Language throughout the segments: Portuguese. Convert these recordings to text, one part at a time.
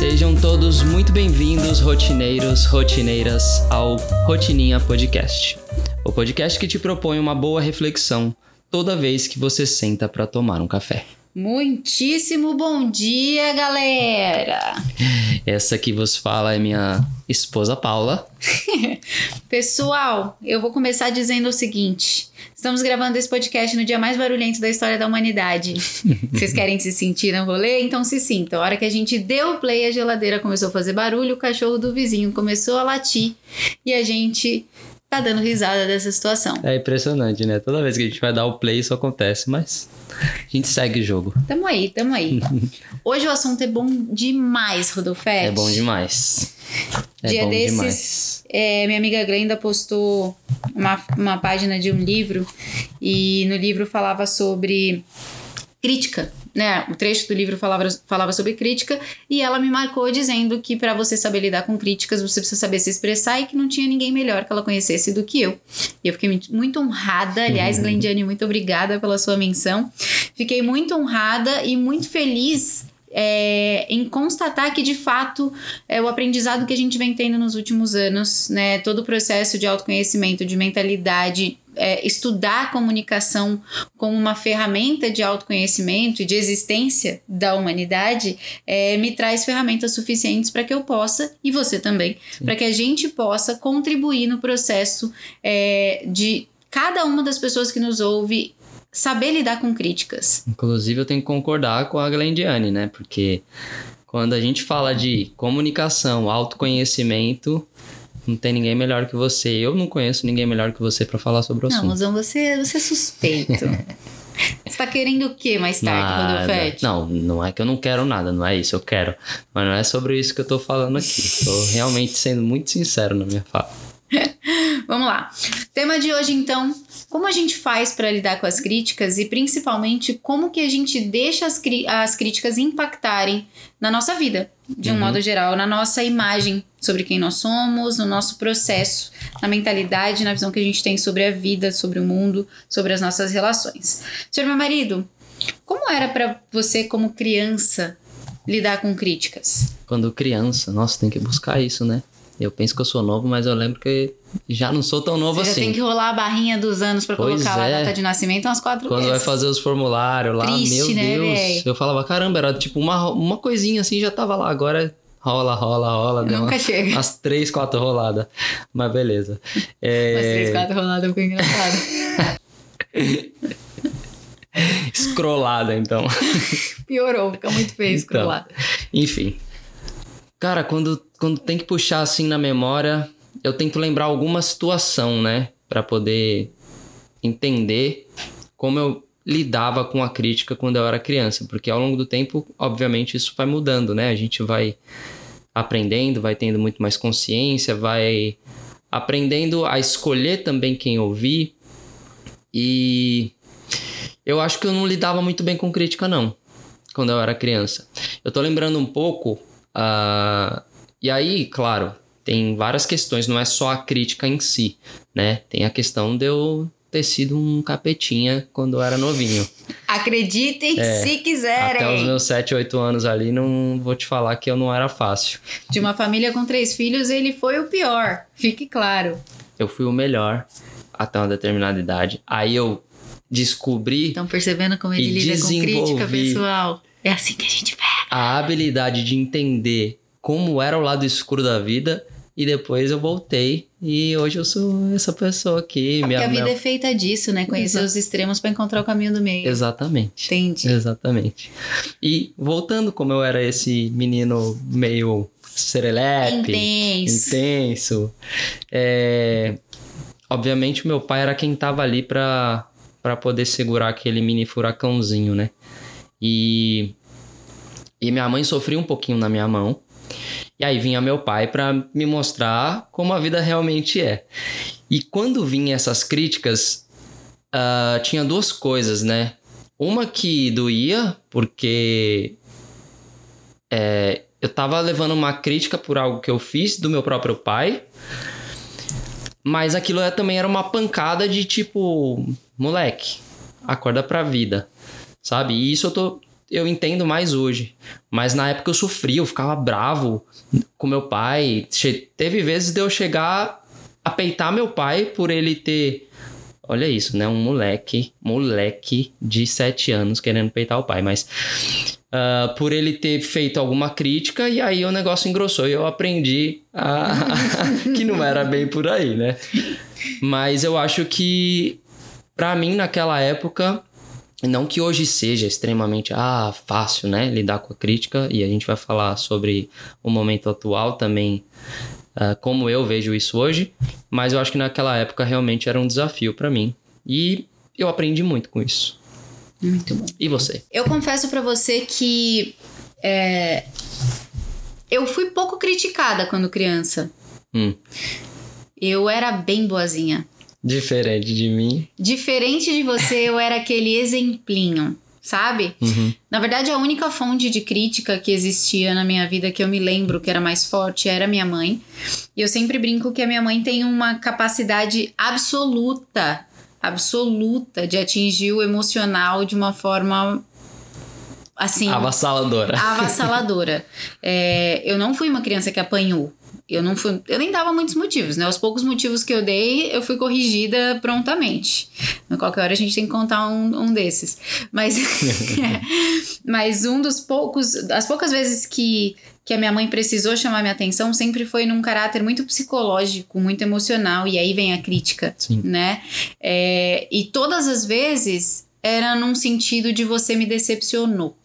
Sejam todos muito bem-vindos, rotineiros, rotineiras, ao Rotininha Podcast. O podcast que te propõe uma boa reflexão toda vez que você senta para tomar um café. Muitíssimo bom dia, galera! Essa que vos fala é minha esposa Paula. Pessoal, eu vou começar dizendo o seguinte: estamos gravando esse podcast no dia mais barulhento da história da humanidade. Vocês querem se sentir no rolê? Então se sintam. A hora que a gente deu o play, a geladeira começou a fazer barulho, o cachorro do vizinho começou a latir e a gente tá dando risada dessa situação. É impressionante, né? Toda vez que a gente vai dar o play, isso acontece, mas a gente segue o jogo. Tamo aí, tamo aí. Hoje o assunto é bom demais, Rodolfete. É bom demais. É Dia bom desses, demais. é, minha amiga Glenda postou uma, uma página de um livro e no livro falava sobre crítica, né? O trecho do livro falava, falava sobre crítica e ela me marcou dizendo que para você saber lidar com críticas você precisa saber se expressar e que não tinha ninguém melhor que ela conhecesse do que eu. E eu fiquei muito- honrada, aliás, Uhum. Glendiane, muito obrigada pela sua menção. Fiquei muito honrada e muito feliz é, em constatar que de fato é o aprendizado que a gente vem tendo nos últimos anos, né? Todo o processo de autoconhecimento, de mentalidade, é, estudar a comunicação como uma ferramenta de autoconhecimento e de existência da humanidade, é, me traz ferramentas suficientes para que eu possa, e você também, para que a gente possa contribuir no processo é, de cada uma das pessoas que nos ouve saber lidar com críticas. Inclusive, eu tenho que concordar com a Glendiane, né? Porque quando a gente fala de comunicação, autoconhecimento, não tem ninguém melhor que você. Eu não conheço ninguém melhor que você para falar sobre o Não, assunto. Mozão, você, você é suspeito. você tá querendo o quê mais tarde, Nada. Rodolfete? Não, não é que eu não quero nada, não é isso, eu quero. Mas não é sobre isso que eu tô falando aqui. Tô realmente sendo muito sincero na minha fala. Vamos lá. Tema de hoje, então, como a gente faz para lidar com as críticas e principalmente como que a gente deixa as, as críticas impactarem na nossa vida, de um Uhum. modo geral, na nossa imagem sobre quem nós somos, no nosso processo, na mentalidade, na visão que a gente tem sobre a vida, sobre o mundo, sobre as nossas relações. Senhor meu marido, como era para você como criança lidar com críticas? Quando criança, nossa, tem que buscar isso, né? Eu penso que eu sou novo, mas eu lembro que já não sou tão novo Você já assim. tem que rolar a barrinha dos anos pra Pois colocar lá a é. data de nascimento umas quatro Quando vezes. vai fazer os formulários lá, Triste, meu né, Deus. véi? Eu falava, caramba, era tipo uma, uma coisinha assim, já tava lá. Agora rola, rola, rola. Nunca uma- chega. umas três, quatro roladas. Mas beleza. Umas É, três, quatro roladas ficou engraçado. Escrolada, então. Piorou, fica muito feio Então. escrolado. Enfim. Cara, quando, quando tem que puxar assim na memória, eu tento lembrar alguma situação, né? Pra poder entender como eu lidava com a crítica quando eu era criança. Porque ao longo do tempo, obviamente, isso vai mudando, né? A gente vai aprendendo, vai tendo muito mais consciência, vai aprendendo a escolher também quem ouvir. E eu acho que eu não lidava muito bem com crítica, não, quando eu era criança. Eu tô lembrando um pouco. ah, e aí, claro, tem várias questões, não é só a crítica em si, né? Tem a questão de eu ter sido um capetinha quando eu era novinho. Acreditem É, se Até os quiserem. meus 7, 8 anos ali, não vou te falar que eu não era fácil. De uma família com três filhos, ele foi o pior. Fique claro. Eu fui o melhor até uma determinada idade. Aí eu descobri Estão percebendo como ele lida com crítica, pessoal? É assim que a gente pega. a habilidade de entender como era o lado escuro da vida e depois eu voltei e hoje eu sou essa pessoa aqui. Porque minha, a vida minha- é feita disso, né? Conhecer Exato. os extremos pra encontrar o caminho do meio. Exatamente. Entendi. Exatamente. E voltando como eu era esse menino meio serelepe, Intenso. intenso, é, obviamente meu pai era quem tava ali pra poder segurar aquele mini furacãozinho, né? E, e minha mãe sofria um pouquinho na minha mão. E aí vinha meu pai pra me mostrar como a vida realmente é. E quando vinham essas críticas, ah, tinha duas coisas, né? Uma que doía, porque é, eu tava levando uma crítica por algo que eu fiz do meu próprio pai. Mas aquilo é- também era uma pancada de tipo, moleque, acorda pra vida, sabe? E isso eu tô. Eu entendo mais hoje. Mas na época eu sofria, eu ficava bravo com meu pai. Che- Teve vezes de eu chegar a peitar meu pai por ele ter. Olha isso, né? Um moleque, moleque de 7 anos querendo peitar o pai, mas. ah, por ele ter feito alguma crítica e aí o negócio engrossou e eu aprendi a- que não era bem por aí, né? Mas eu acho que Pra mim, naquela época, não que hoje seja extremamente ah, fácil, né, lidar com a crítica, e a gente vai falar sobre o momento atual também, ah, como eu vejo isso hoje, mas eu acho que naquela época realmente era um desafio pra mim. E eu aprendi muito com isso. Muito bom. E você? Eu confesso pra você que é, eu fui pouco criticada quando criança. Hum, Eu era bem boazinha. Diferente de mim. Diferente de você, eu era aquele exemplinho, sabe? Uhum. Na verdade, a única fonte de crítica que existia na minha vida que eu me lembro que era mais forte era minha mãe. E eu sempre brinco que a minha mãe tem uma capacidade absoluta, absoluta de atingir o emocional de uma forma assim Avassaladora. avassaladora. É, eu não fui uma criança que apanhou. Eu não fui, eu nem dava muitos motivos, né? Os poucos motivos que eu dei, eu fui corrigida prontamente. A qualquer hora a gente tem que contar um, um desses. Mas, mas um dos poucos, as poucas vezes que que a minha mãe precisou chamar minha atenção sempre foi num caráter muito psicológico, muito emocional, e aí vem a crítica, Sim. né? É, e todas as vezes era num sentido de você me decepcionou.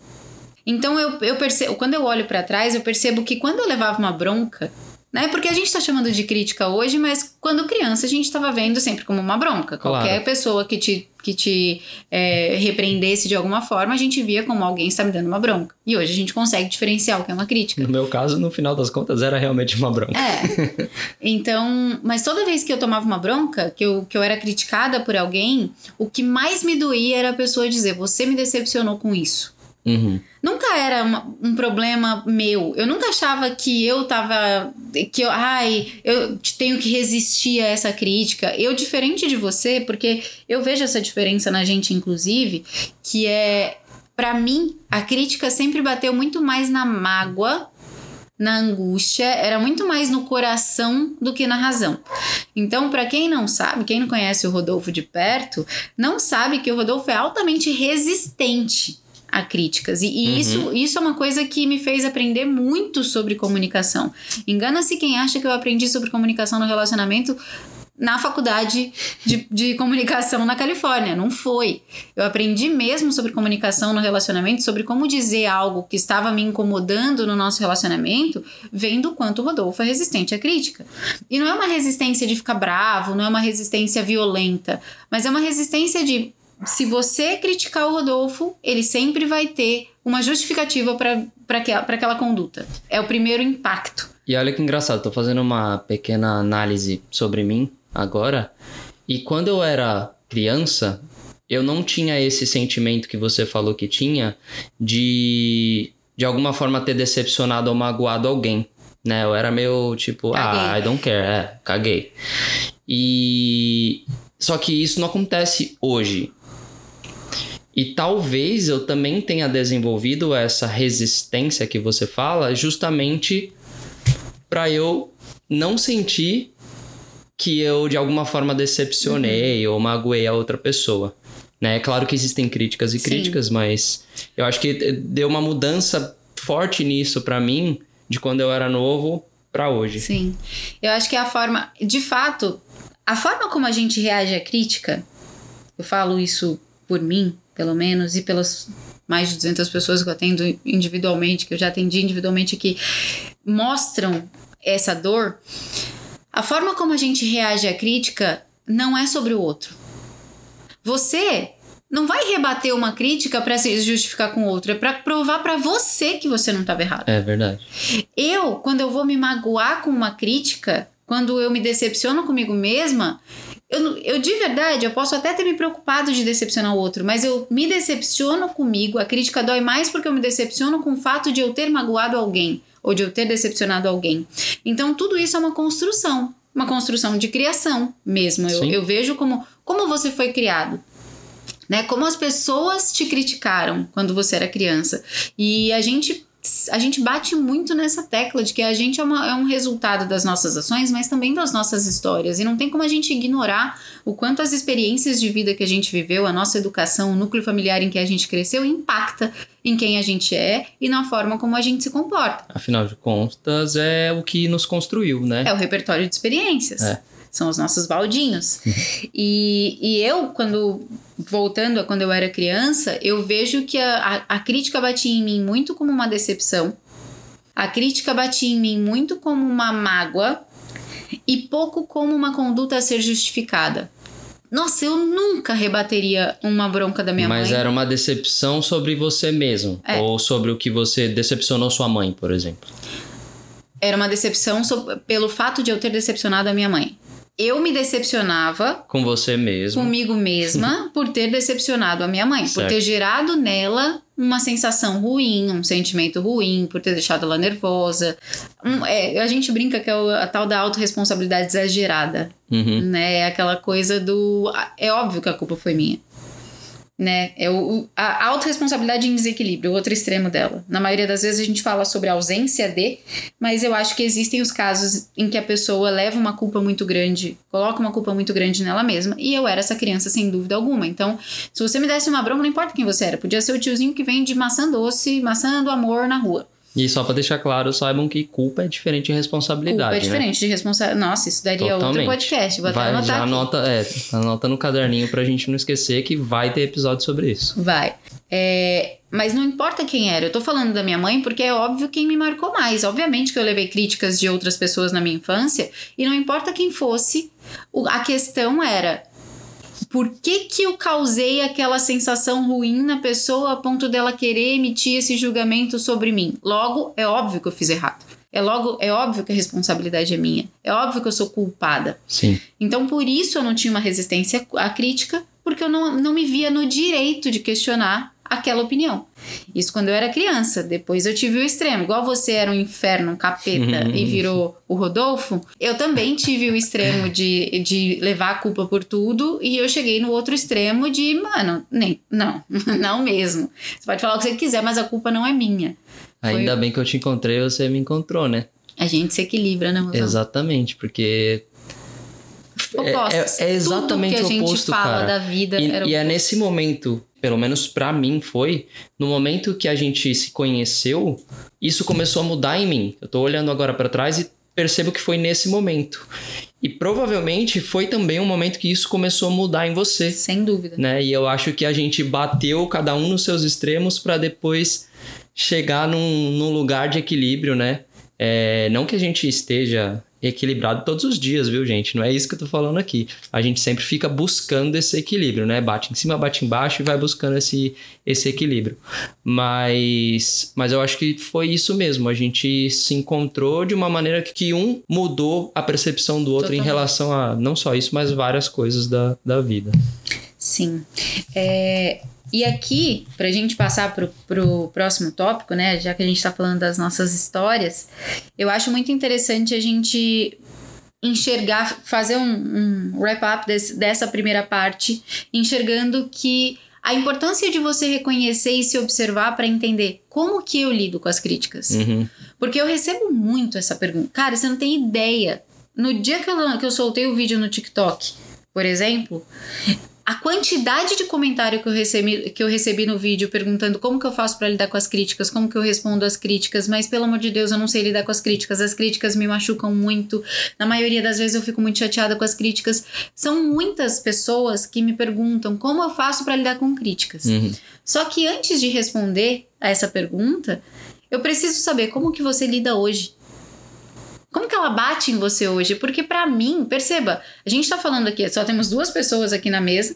Então eu, eu percebo, quando eu olho pra trás, eu percebo que quando eu levava uma bronca, né? Porque a gente tá chamando de crítica hoje, mas quando criança a gente tava vendo sempre como uma bronca. Claro. Qualquer pessoa que te, que te é, repreendesse de alguma forma, a gente via como alguém está me dando uma bronca. E hoje a gente consegue diferenciar o que é uma crítica. No meu caso, no final das contas, era realmente uma bronca. É. Então, mas toda vez que eu tomava uma bronca, que eu, que eu era criticada por alguém, o que mais me doía era a pessoa dizer: Você me decepcionou com isso. Uhum. Nunca era uma- um problema meu. Eu nunca achava que eu tava. que eu. Ai, eu tenho que resistir a essa crítica. Eu, diferente de você, porque eu vejo essa diferença na gente, inclusive, que é. Pra mim, a crítica sempre bateu muito mais na mágoa, na angústia, era muito mais no coração do que na razão. Então, pra quem não sabe, quem não conhece o Rodolfo de perto, não sabe que o Rodolfo é altamente resistente a críticas. E, e Uhum. isso, isso é uma coisa que me fez aprender muito sobre comunicação. Engana-se quem acha que eu aprendi sobre comunicação no relacionamento na faculdade de, de comunicação na Califórnia. Não foi. Eu aprendi mesmo sobre comunicação no relacionamento, sobre como dizer algo que estava me incomodando no nosso relacionamento, vendo o quanto o Rodolfo é resistente à crítica. E não é uma resistência de ficar bravo, não é uma resistência violenta, mas é uma resistência de se você criticar o Rodolfo, ele sempre vai ter uma justificativa para aquela conduta. É o primeiro impacto. E olha que engraçado, tô fazendo uma pequena análise sobre mim agora. E quando eu era criança, eu não tinha esse sentimento que você falou que tinha de de alguma forma ter decepcionado ou magoado alguém, né? Eu era meio tipo, ah, Caguei. I don't care, é, caguei. E só que isso não acontece hoje. E talvez eu também tenha desenvolvido essa resistência que você fala, justamente para eu não sentir que eu de alguma forma decepcionei ou magoei a outra pessoa. Né? É claro que existem críticas e Sim. críticas, mas eu acho que deu uma mudança forte nisso para mim de quando eu era novo para hoje. Sim. Eu acho que a forma. De fato, a forma como a gente reage à crítica, eu falo isso por mim, pelo menos, e pelas mais de 200 pessoas que eu atendo individualmente, que eu já atendi individualmente, que mostram essa dor. A forma como a gente reage à crítica não é sobre o outro. Você não vai rebater uma crítica para se justificar com outra, é para provar para você que você não estava errado. É verdade. Eu, quando eu vou me magoar com uma crítica, quando eu me decepciono comigo mesma, eu, eu de verdade, eu posso até ter me preocupado de decepcionar o outro, mas eu me decepciono comigo. A crítica dói mais porque eu me decepciono com o fato de eu ter magoado alguém ou de eu ter decepcionado alguém. Então, tudo isso é uma construção, uma construção de criação mesmo. Eu, eu vejo como, como você foi criado. né? Como as pessoas te criticaram quando você era criança. E a gente a gente bate muito nessa tecla de que a gente é, uma, é, um resultado das nossas ações, mas também das nossas histórias. E não tem como a gente ignorar o quanto as experiências de vida que a gente viveu, a nossa educação, o núcleo familiar em que a gente cresceu, impacta em quem a gente é e na forma como a gente se comporta. Afinal de contas, é o que nos construiu, né? É o repertório de experiências. É são os nossos baldinhos. e, e eu, quando voltando a quando eu era criança, eu vejo que a, a, a crítica batia em mim muito como uma decepção, a crítica batia em mim muito como uma mágoa e pouco como uma conduta a ser justificada. Nossa, eu nunca rebateria uma bronca da minha Mas mãe. Mas era uma decepção sobre você mesmo. É. Ou sobre o que você decepcionou sua mãe, por exemplo. Era uma decepção so pelo fato de eu ter decepcionado a minha mãe eu me decepcionava com você mesmo, comigo mesma, por ter decepcionado a minha mãe, certo. por ter gerado nela uma sensação ruim, um sentimento ruim, por ter deixado ela nervosa. Um, é, a gente brinca que é a tal da autorresponsabilidade exagerada, uhum. né? É aquela coisa do. É óbvio que a culpa foi minha né? É o, a autorresponsabilidade em desequilíbrio, o outro extremo dela. Na maioria das vezes a gente fala sobre a ausência de, mas eu acho que existem os casos em que a pessoa leva uma culpa muito grande, coloca uma culpa muito grande nela mesma, e eu era essa criança sem dúvida alguma. Então, se você me desse uma bronca, não importa quem você era, podia ser o tiozinho que vende maçã doce, maçã do amor na rua. E só para deixar claro, saibam que culpa é diferente de responsabilidade. Culpa é né? diferente né? de responsabilidade. Nossa, isso daria Totalmente. outro podcast. Vou vai, até anotar. Já aqui. anota, é, anota no caderninho pra gente não esquecer que vai ter episódio sobre isso. Vai. É, mas não importa quem era. Eu tô falando da minha mãe porque é óbvio quem me marcou mais. Obviamente que eu levei críticas de outras pessoas na minha infância e não importa quem fosse, a questão era por que, que eu causei aquela sensação ruim na pessoa a ponto dela querer emitir esse julgamento sobre mim? Logo, é óbvio que eu fiz errado. É logo, é óbvio que a responsabilidade é minha. É óbvio que eu sou culpada. Sim. Então, por isso eu não tinha uma resistência à crítica, porque eu não, não me via no direito de questionar aquela opinião. Isso quando eu era criança. Depois eu tive o extremo. Igual você era um inferno, um capeta e virou o Rodolfo, eu também tive o extremo de, de levar a culpa por tudo e eu cheguei no outro extremo de, mano, nem, não, não mesmo. Você pode falar o que você quiser, mas a culpa não é minha. Ainda Foi... bem que eu te encontrei, você me encontrou, né? A gente se equilibra, né, Rosão? Exatamente, porque Opostos. É, é, exatamente que a gente fala cara. da vida. E, e é nesse momento pelo menos para mim foi, no momento que a gente se conheceu, isso começou a mudar em mim. Eu tô olhando agora para trás e percebo que foi nesse momento. E provavelmente foi também um momento que isso começou a mudar em você. Sem dúvida. Né? E eu acho que a gente bateu cada um nos seus extremos para depois chegar num, num lugar de equilíbrio, né? É, não que a gente esteja equilibrado todos os dias, viu, gente? Não é isso que eu tô falando aqui. A gente sempre fica buscando esse equilíbrio, né? Bate em cima, bate embaixo e vai buscando esse, esse equilíbrio. Mas, mas eu acho que foi isso mesmo. A gente se encontrou de uma maneira que um mudou a percepção do outro Totalmente. em relação a não só isso, mas várias coisas da, da vida. Sim. É, e aqui, para a gente passar para o próximo tópico, né? Já que a gente está falando das nossas histórias, eu acho muito interessante a gente enxergar, fazer um, um wrap-up dessa primeira parte, enxergando que a importância de você reconhecer e se observar para entender como que eu lido com as críticas. Uhum. Porque eu recebo muito essa pergunta. Cara, você não tem ideia. No dia que eu, que eu soltei o vídeo no TikTok, por exemplo, a quantidade de comentário que eu recebi, que eu recebi no vídeo perguntando como que eu faço para lidar com as críticas, como que eu respondo às críticas, mas pelo amor de Deus, eu não sei lidar com as críticas. As críticas me machucam muito. Na maioria das vezes eu fico muito chateada com as críticas. São muitas pessoas que me perguntam como eu faço para lidar com críticas. Uhum. Só que antes de responder a essa pergunta, eu preciso saber como que você lida hoje. Como que ela bate em você hoje? Porque para mim, perceba, a gente tá falando aqui, só temos duas pessoas aqui na mesa,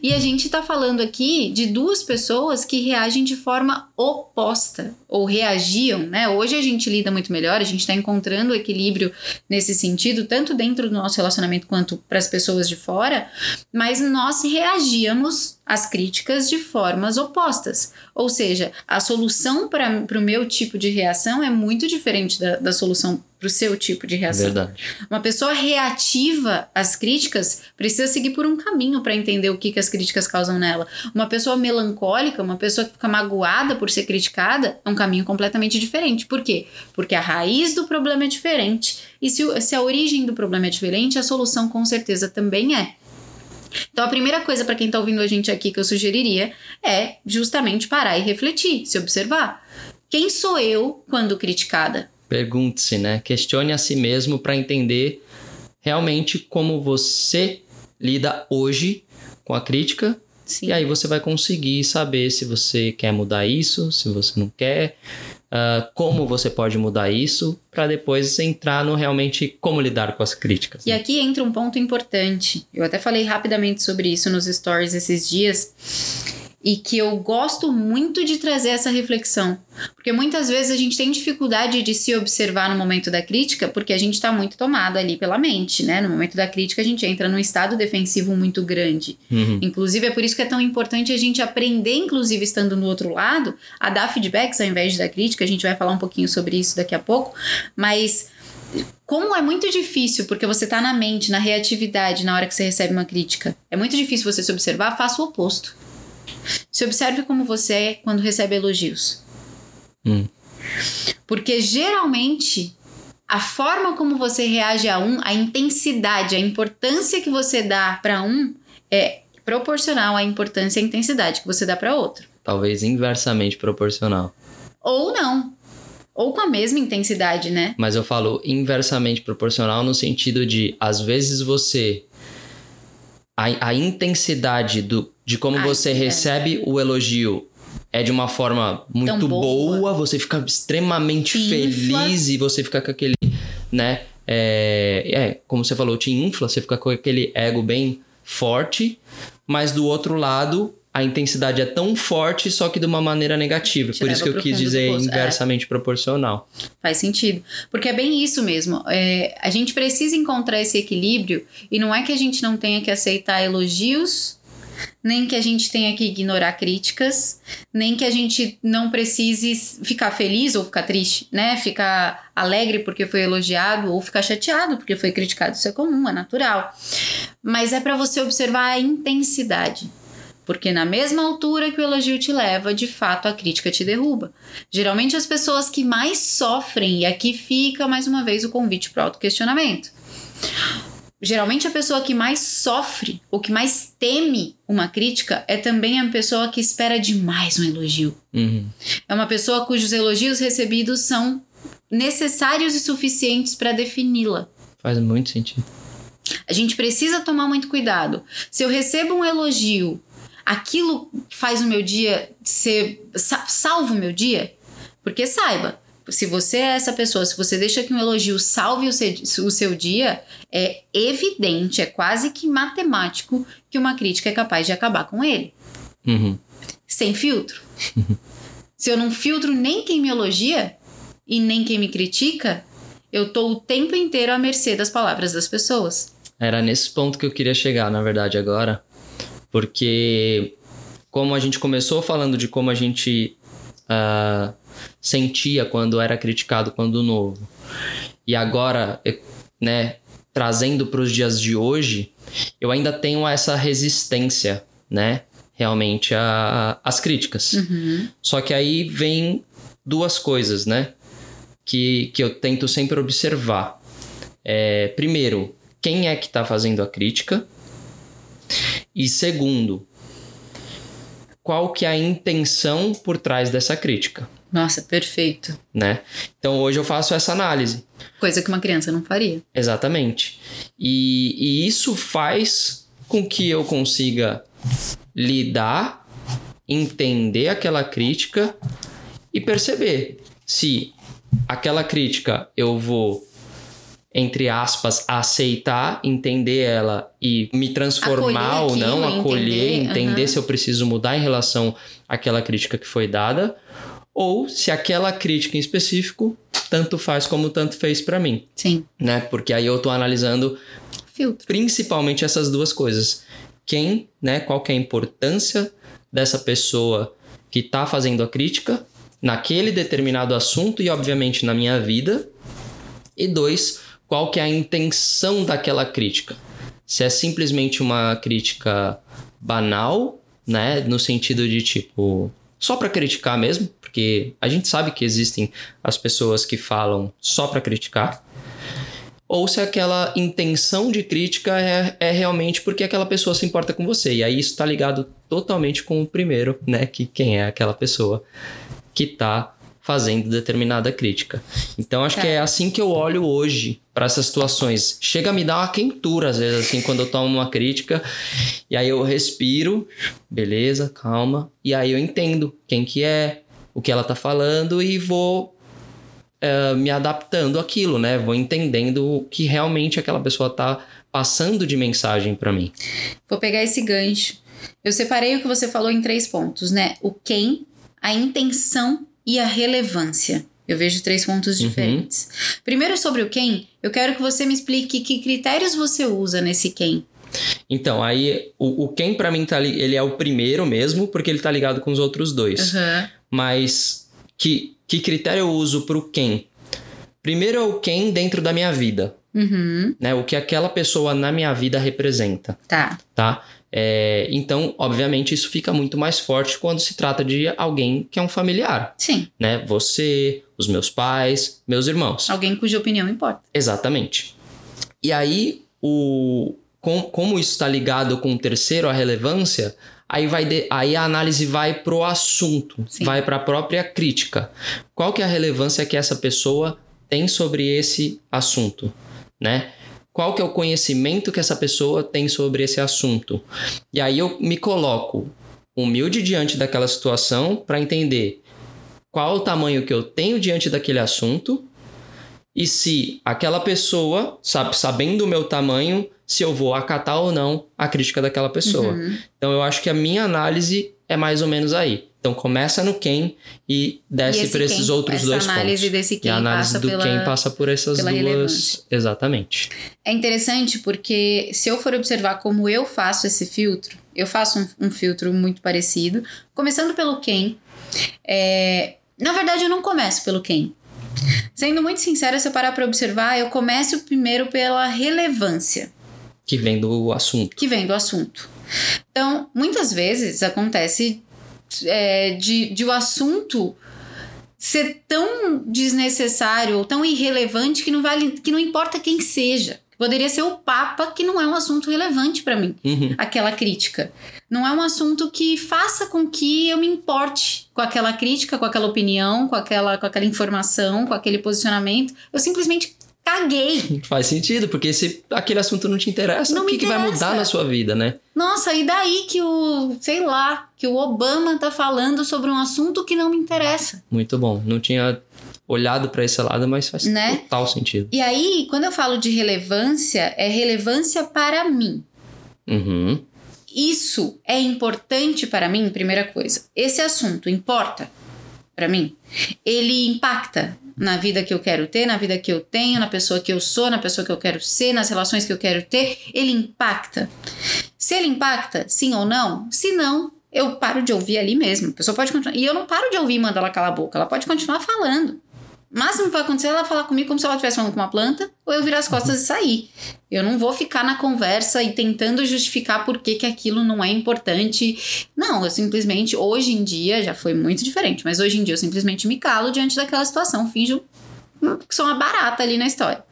e a gente tá falando aqui de duas pessoas que reagem de forma oposta, ou reagiam, né? Hoje a gente lida muito melhor, a gente tá encontrando equilíbrio nesse sentido, tanto dentro do nosso relacionamento quanto para as pessoas de fora, mas nós reagíamos às críticas de formas opostas. Ou seja, a solução para o meu tipo de reação é muito diferente da, da solução para o seu tipo de reação. Verdade. Uma pessoa reativa às críticas precisa seguir por um caminho para entender o que, que as críticas causam nela. Uma pessoa melancólica, uma pessoa que fica magoada por ser criticada, é um caminho completamente diferente. Por quê? Porque a raiz do problema é diferente. E se, se a origem do problema é diferente, a solução com certeza também é. Então, a primeira coisa para quem está ouvindo a gente aqui que eu sugeriria é justamente parar e refletir, se observar. Quem sou eu quando criticada? Pergunte-se, né? Questione a si mesmo para entender realmente como você lida hoje com a crítica. Sim. E aí você vai conseguir saber se você quer mudar isso, se você não quer, uh, como você pode mudar isso, para depois entrar no realmente como lidar com as críticas. E aqui entra um ponto importante. Eu até falei rapidamente sobre isso nos stories esses dias e que eu gosto muito de trazer essa reflexão. Porque muitas vezes a gente tem dificuldade de se observar no momento da crítica, porque a gente está muito tomado ali pela mente, né? No momento da crítica a gente entra num estado defensivo muito grande. Uhum. Inclusive é por isso que é tão importante a gente aprender, inclusive estando no outro lado, a dar feedbacks ao invés de dar crítica. A gente vai falar um pouquinho sobre isso daqui a pouco, mas como é muito difícil, porque você tá na mente, na reatividade, na hora que você recebe uma crítica, é muito difícil você se observar, faça o oposto. Se observe como você é quando recebe elogios. Hum. Porque geralmente a forma como você reage a um, a intensidade, a importância que você dá para um é proporcional à importância e à intensidade que você dá para outro. Talvez inversamente proporcional. Ou não. Ou com a mesma intensidade, né? Mas eu falo inversamente proporcional no sentido de, às vezes você. A, a intensidade do, de como Ai, você é. recebe o elogio é de uma forma muito boa. boa. você fica extremamente Te infla. feliz e você fica com aquele, né? É, é, como você falou, te infla, você fica com aquele ego bem forte, mas do outro lado, a intensidade é tão forte, só que de uma maneira negativa. Te Por isso que eu quis dizer. É. inversamente proporcional. Faz sentido. Porque é bem isso mesmo. É, a gente precisa encontrar esse equilíbrio e não é que a gente não tenha que aceitar elogios, nem que a gente tenha que ignorar críticas, nem que a gente não precise ficar feliz ou ficar triste, né? Ficar alegre porque foi elogiado ou ficar chateado porque foi criticado. Isso é comum, é natural. Mas é para você observar a intensidade. Porque na mesma altura que o elogio te leva, de fato a crítica te derruba. Geralmente as pessoas que mais sofrem, e aqui fica mais uma vez o convite para o autoquestionamento. Geralmente a pessoa que mais sofre ou que mais teme uma crítica é também a pessoa que espera demais um elogio. Uhum. É uma pessoa cujos elogios recebidos são necessários e suficientes para defini-la. Faz muito sentido. A gente precisa tomar muito cuidado. Se eu recebo um elogio, aquilo faz o meu dia ser. sa- salva o meu dia? Porque saiba, se você é essa pessoa, se você deixa que um elogio salve o seu, o seu dia, é evidente, é quase que matemático que uma crítica é capaz de acabar com ele. Uhum. Sem filtro. se eu não filtro nem quem me elogia e nem quem me critica, eu tô o tempo inteiro à mercê das palavras das pessoas. Era nesse ponto que eu queria chegar, na verdade, agora. Porque, como a gente começou falando de como a gente ah, sentia quando era criticado quando novo, e agora, né, trazendo para os dias de hoje, eu ainda tenho essa resistência, né, realmente a- às críticas. Uhum. Só que aí vem duas coisas, né? Que, que eu tento sempre observar. É, primeiro, quem é que está fazendo a crítica? E segundo, qual que é a intenção por trás dessa crítica, Nossa, perfeito. né? Então hoje eu faço essa análise. Coisa que uma criança não faria. Exatamente. E, e isso faz com que eu consiga lidar, entender aquela crítica e perceber se aquela crítica eu vou, entre aspas, aceitar, entender ela e me transformar Acolher ou não, aquilo, acolher, entender, entender aham. se eu preciso mudar em relação àquela crítica que foi dada, ou se aquela crítica em específico tanto faz como tanto fez para mim Sim. né? Porque aí eu tô analisando Filtro. principalmente essas duas coisas. Quem, né? Qual que é a importância dessa pessoa que tá fazendo a crítica naquele determinado assunto e obviamente na minha vida E dois, qual que é a intenção daquela crítica? Se é simplesmente uma crítica banal, né, no sentido de tipo só para criticar mesmo, porque a gente sabe que existem as pessoas que falam só para criticar, ou se aquela intenção de crítica é, é realmente porque aquela pessoa se importa com você. E aí isso está ligado totalmente com o primeiro, né? Que quem é aquela pessoa que está fazendo determinada crítica. Então acho tá. que é assim que eu olho hoje para essas situações. Chega a me dar uma quentura às vezes assim quando eu tomo uma crítica e aí eu respiro, beleza, calma, e aí eu entendo quem que é, o que ela tá falando e vou uh, me adaptando àquilo, né? Vou entendendo o que realmente aquela pessoa tá passando de mensagem para mim. Vou pegar esse gancho. Eu separei o que você falou em três pontos, né? O quem, a intenção e a relevância. Eu vejo três pontos uhum. diferentes. Primeiro, sobre o quem, eu quero que você me explique que critérios você usa nesse quem. Então, aí o, o quem para mim tá ele é o primeiro mesmo, porque ele tá ligado com os outros dois. Uhum. Mas que, que critério eu uso pro quem? Primeiro é o quem dentro da minha vida. Uhum. Né? O que aquela pessoa na minha vida representa. Tá. Tá? É, então, obviamente, isso fica muito mais forte quando se trata de alguém que é um familiar. Sim. Né? Você, os meus pais, meus irmãos. Alguém cuja opinião importa. Exatamente. E aí, o, com, como isso está ligado com o terceiro, a relevância, aí, vai de, aí a análise vai pro assunto, Sim. vai para a própria crítica. Qual que é a relevância que essa pessoa tem sobre esse assunto, né? Qual que é o conhecimento que essa pessoa tem sobre esse assunto. E aí eu me coloco humilde diante daquela situação para entender qual o tamanho que eu tenho diante daquele assunto e se aquela pessoa, sabe, sabendo o meu tamanho, se eu vou acatar ou não a crítica daquela pessoa. Uhum. Então eu acho que a minha análise é mais ou menos aí. Então começa no quem e desce para esses quem, outros dois análise pontos. Desse quem e a análise do pela, quem passa por essas duas. Relevância. Exatamente. É interessante porque se eu for observar como eu faço esse filtro, eu faço um, um filtro muito parecido, começando pelo quem. É, na verdade, eu não começo pelo quem. Sendo muito sincera, se eu parar para observar, eu começo primeiro pela relevância. Que vem do assunto. Que vem do assunto. Então, muitas vezes acontece é, de, de o assunto ser tão desnecessário ou tão irrelevante que não vale, que não importa quem seja. Poderia ser o Papa, que não é um assunto relevante para mim, uhum. aquela crítica. Não é um assunto que faça com que eu me importe com aquela crítica, com aquela opinião, com aquela, com aquela informação, com aquele posicionamento. Eu simplesmente caguei. Faz sentido, porque se aquele assunto não te interessa, não o que, que vai mudar na sua vida, né? Nossa, e daí que o, sei lá, que o Obama tá falando sobre um assunto que não me interessa. Muito bom. Não tinha olhado para esse lado, mas faz né? total sentido. E aí, quando eu falo de relevância, é relevância para mim. Uhum. Isso é importante para mim, primeira coisa. Esse assunto importa para mim? Ele impacta na vida que eu quero ter, na vida que eu tenho, na pessoa que eu sou, na pessoa que eu quero ser, nas relações que eu quero ter, ele impacta. Se ele impacta, sim ou não? Se não, eu paro de ouvir ali mesmo. A pessoa pode continuar. E eu não paro de ouvir e mando ela calar a boca. Ela pode continuar falando. Máximo que vai acontecer é ela falar comigo como se ela estivesse falando com uma planta, ou eu virar as costas e sair. Eu não vou ficar na conversa e tentando justificar por que, que aquilo não é importante. Não, eu simplesmente, hoje em dia, já foi muito diferente, mas hoje em dia eu simplesmente me calo diante daquela situação, finjo que sou uma barata ali na história.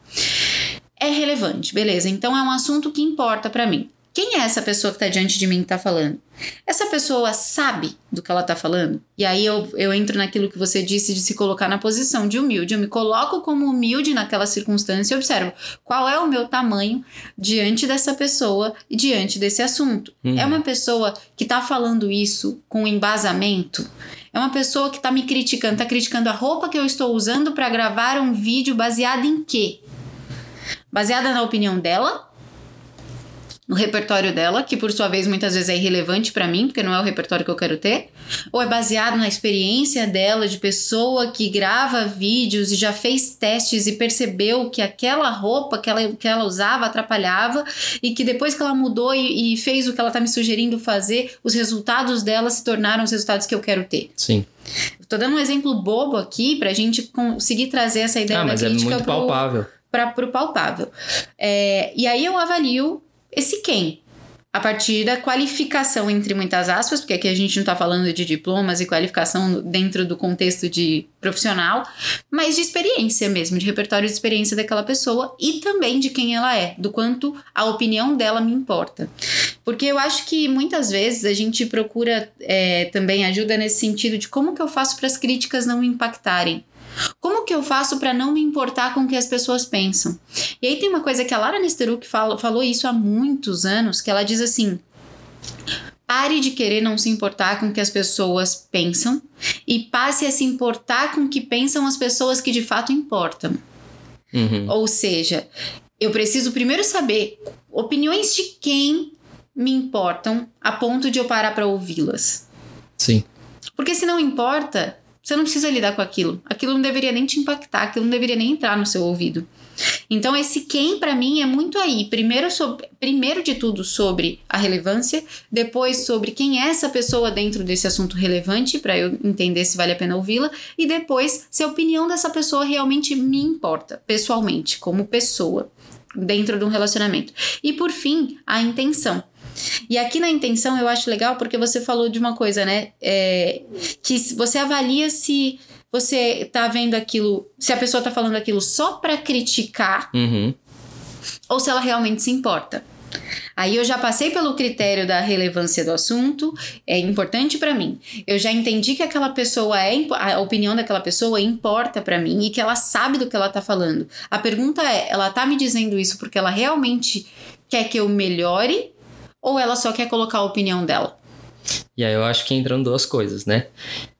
É relevante, beleza. Então é um assunto que importa para mim. Quem é essa pessoa que está diante de mim que está falando? Essa pessoa sabe do que ela está falando? E aí eu, eu entro naquilo que você disse de se colocar na posição de humilde. Eu me coloco como humilde naquela circunstância e observo qual é o meu tamanho diante dessa pessoa e diante desse assunto. Uhum. É uma pessoa que está falando isso com embasamento? É uma pessoa que está me criticando, está criticando a roupa que eu estou usando para gravar um vídeo baseado em quê? Baseada na opinião dela no repertório dela, que por sua vez muitas vezes é irrelevante para mim, porque não é o repertório que eu quero ter, ou é baseado na experiência dela de pessoa que grava vídeos e já fez testes e percebeu que aquela roupa que ela, que ela usava atrapalhava e que depois que ela mudou e, e fez o que ela tá me sugerindo fazer, os resultados dela se tornaram os resultados que eu quero ter. Sim. Tô dando um exemplo bobo aqui pra gente conseguir trazer essa ideia ah, da mas é crítica muito pro, palpável. para o palpável. É, e aí eu avalio esse quem a partir da qualificação, entre muitas aspas, porque aqui a gente não está falando de diplomas e qualificação dentro do contexto de profissional, mas de experiência mesmo, de repertório de experiência daquela pessoa e também de quem ela é, do quanto a opinião dela me importa. Porque eu acho que muitas vezes a gente procura é, também ajuda nesse sentido de como que eu faço para as críticas não me impactarem. Como que eu faço para não me importar com o que as pessoas pensam? E aí tem uma coisa que a Lara Nesteruk fala, falou isso há muitos anos, que ela diz assim: Pare de querer não se importar com o que as pessoas pensam e passe a se importar com o que pensam as pessoas que de fato importam. Uhum. Ou seja, eu preciso primeiro saber opiniões de quem me importam a ponto de eu parar para ouvi-las. Sim. Porque se não importa, você não precisa lidar com aquilo. Aquilo não deveria nem te impactar, aquilo não deveria nem entrar no seu ouvido. Então, esse quem para mim é muito aí. Primeiro, sobre, primeiro de tudo sobre a relevância, depois sobre quem é essa pessoa dentro desse assunto relevante, para eu entender se vale a pena ouvi-la, e depois se a opinião dessa pessoa realmente me importa, pessoalmente, como pessoa, dentro de um relacionamento. E por fim, a intenção. E aqui na intenção eu acho legal porque você falou de uma coisa, né? É, que você avalia se você tá vendo aquilo, se a pessoa tá falando aquilo só para criticar uhum. ou se ela realmente se importa. Aí eu já passei pelo critério da relevância do assunto, é importante para mim. Eu já entendi que aquela pessoa é a opinião daquela pessoa importa para mim e que ela sabe do que ela tá falando. A pergunta é, ela tá me dizendo isso porque ela realmente quer que eu melhore ou ela só quer colocar a opinião dela? E aí eu acho que entram duas coisas, né?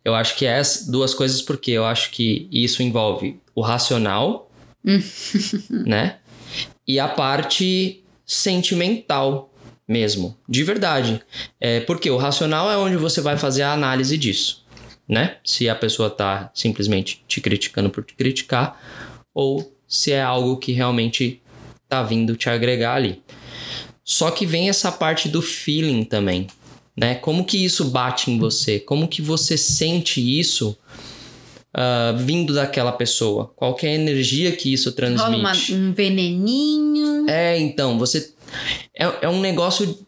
Eu acho que é duas coisas porque eu acho que isso envolve o racional, né? E a parte sentimental mesmo, de verdade. É, porque o racional é onde você vai fazer a análise disso, né? Se a pessoa tá simplesmente te criticando por te criticar ou se é algo que realmente tá vindo te agregar ali. Só que vem essa parte do feeling também, né? Como que isso bate em você? Como que você sente isso uh, vindo daquela pessoa? Qual que é a energia que isso transmite? Rola um veneninho. É, então, você... É, é um negócio...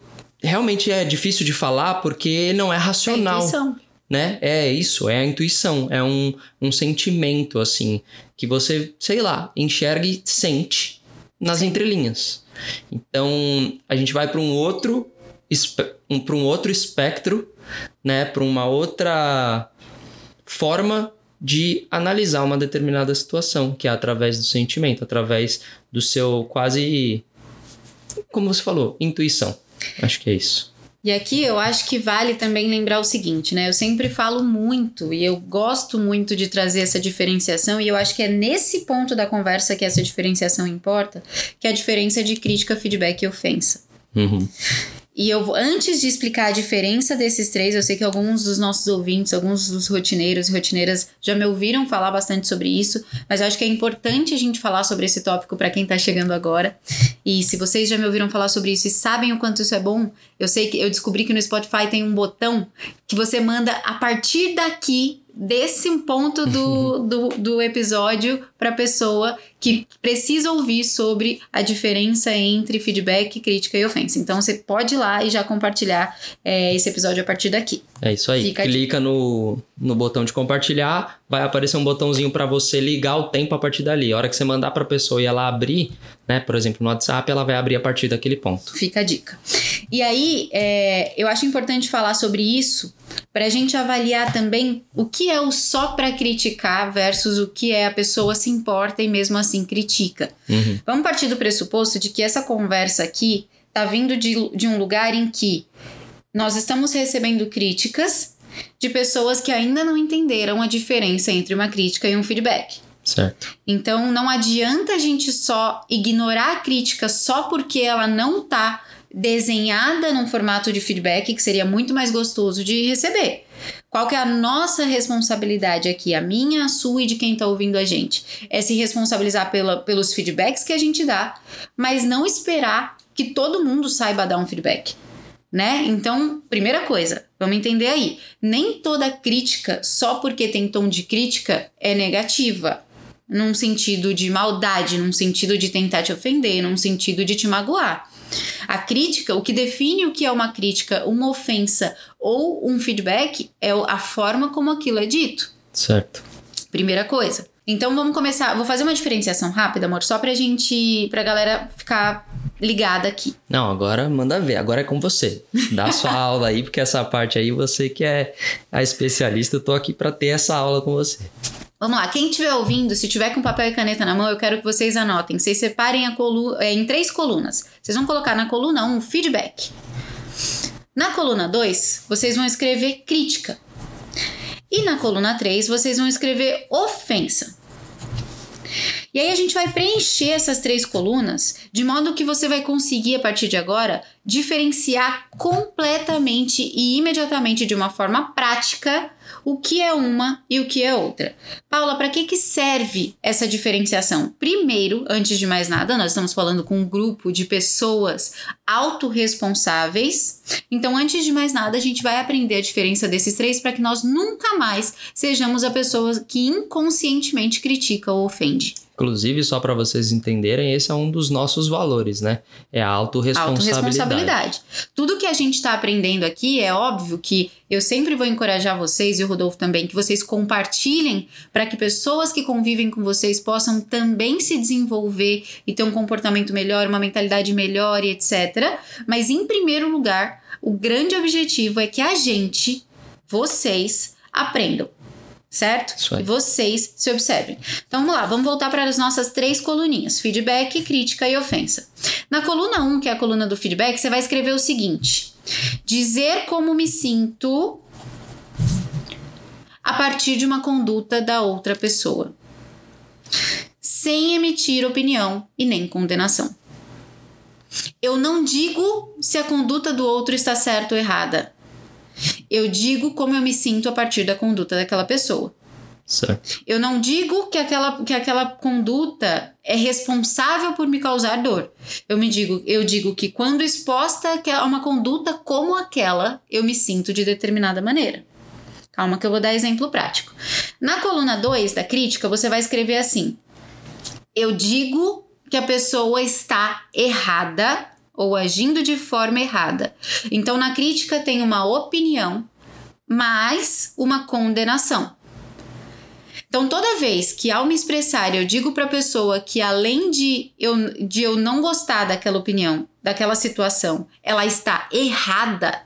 Realmente é difícil de falar porque não é racional. É intuição. Né? É isso, é a intuição, é um, um sentimento, assim, que você, sei lá, enxerga e sente nas Sim. entrelinhas. Então, a gente vai para um outro um, para um outro espectro, né, para uma outra forma de analisar uma determinada situação, que é através do sentimento, através do seu quase como você falou, intuição. Acho que é isso. E aqui eu acho que vale também lembrar o seguinte, né? Eu sempre falo muito e eu gosto muito de trazer essa diferenciação, e eu acho que é nesse ponto da conversa que essa diferenciação importa, que é a diferença de crítica, feedback e ofensa. Uhum. E eu, antes de explicar a diferença desses três, eu sei que alguns dos nossos ouvintes, alguns dos rotineiros e rotineiras já me ouviram falar bastante sobre isso, mas eu acho que é importante a gente falar sobre esse tópico para quem está chegando agora. E se vocês já me ouviram falar sobre isso e sabem o quanto isso é bom, eu sei que eu descobri que no Spotify tem um botão que você manda a partir daqui desse ponto do, do, do episódio para a pessoa que precisa ouvir sobre a diferença entre feedback, crítica e ofensa. Então você pode ir lá e já compartilhar é, esse episódio a partir daqui. É isso aí. Fica Clica no, no botão de compartilhar, vai aparecer um botãozinho para você ligar o tempo a partir dali. A hora que você mandar para a pessoa e ela abrir, né, por exemplo, no WhatsApp, ela vai abrir a partir daquele ponto. Fica a dica. E aí, é, eu acho importante falar sobre isso para a gente avaliar também o que é o só para criticar versus o que é a pessoa se importa e mesmo assim critica. Uhum. Vamos partir do pressuposto de que essa conversa aqui tá vindo de, de um lugar em que nós estamos recebendo críticas de pessoas que ainda não entenderam a diferença entre uma crítica e um feedback. Certo. Então não adianta a gente só ignorar a crítica só porque ela não tá desenhada num formato de feedback que seria muito mais gostoso de receber. Qual que é a nossa responsabilidade aqui, a minha, a sua e de quem está ouvindo a gente? É se responsabilizar pela, pelos feedbacks que a gente dá, mas não esperar que todo mundo saiba dar um feedback. Né? Então, primeira coisa, vamos entender aí. Nem toda crítica, só porque tem tom de crítica, é negativa. num sentido de maldade, num sentido de tentar te ofender, num sentido de te magoar. A crítica, o que define o que é uma crítica, uma ofensa ou um feedback é a forma como aquilo é dito. Certo. Primeira coisa. Então vamos começar. Vou fazer uma diferenciação rápida, amor, só pra gente. pra galera ficar ligada aqui. Não, agora manda ver. Agora é com você. Dá sua aula aí, porque essa parte aí você que é a especialista, eu tô aqui para ter essa aula com você. Vamos lá, quem estiver ouvindo, se tiver com papel e caneta na mão, eu quero que vocês anotem. Vocês separem a coluna é, em três colunas. Vocês vão colocar na coluna 1 um, feedback. Na coluna 2, vocês vão escrever crítica. E na coluna 3, vocês vão escrever ofensa. E aí a gente vai preencher essas três colunas de modo que você vai conseguir, a partir de agora, diferenciar completamente e imediatamente de uma forma prática o que é uma e o que é outra. Paula, para que, que serve essa diferenciação? Primeiro, antes de mais nada, nós estamos falando com um grupo de pessoas autorresponsáveis. Então, antes de mais nada, a gente vai aprender a diferença desses três para que nós nunca mais sejamos a pessoa que inconscientemente critica ou ofende. Inclusive, só para vocês entenderem, esse é um dos nossos valores, né? É a autorresponsabilidade. autorresponsabilidade. Tudo que a gente está aprendendo aqui é óbvio que eu sempre vou encorajar vocês e o Rodolfo também que vocês compartilhem para que pessoas que convivem com vocês possam também se desenvolver e ter um comportamento melhor, uma mentalidade melhor e etc. Mas em primeiro lugar, o grande objetivo é que a gente, vocês, aprendam certo? E vocês se observem. Então vamos lá, vamos voltar para as nossas três coluninhas: feedback, crítica e ofensa. Na coluna 1, que é a coluna do feedback, você vai escrever o seguinte: dizer como me sinto a partir de uma conduta da outra pessoa, sem emitir opinião e nem condenação. Eu não digo se a conduta do outro está certa ou errada. Eu digo como eu me sinto a partir da conduta daquela pessoa. Certo. Eu não digo que aquela, que aquela conduta é responsável por me causar dor. Eu me digo, eu digo que quando exposta a uma conduta como aquela, eu me sinto de determinada maneira. Calma que eu vou dar exemplo prático. Na coluna 2 da crítica, você vai escrever assim: Eu digo que a pessoa está errada ou agindo de forma errada. Então, na crítica tem uma opinião mais uma condenação. Então, toda vez que ao me expressar eu digo para a pessoa que além de eu, de eu não gostar daquela opinião, daquela situação, ela está errada,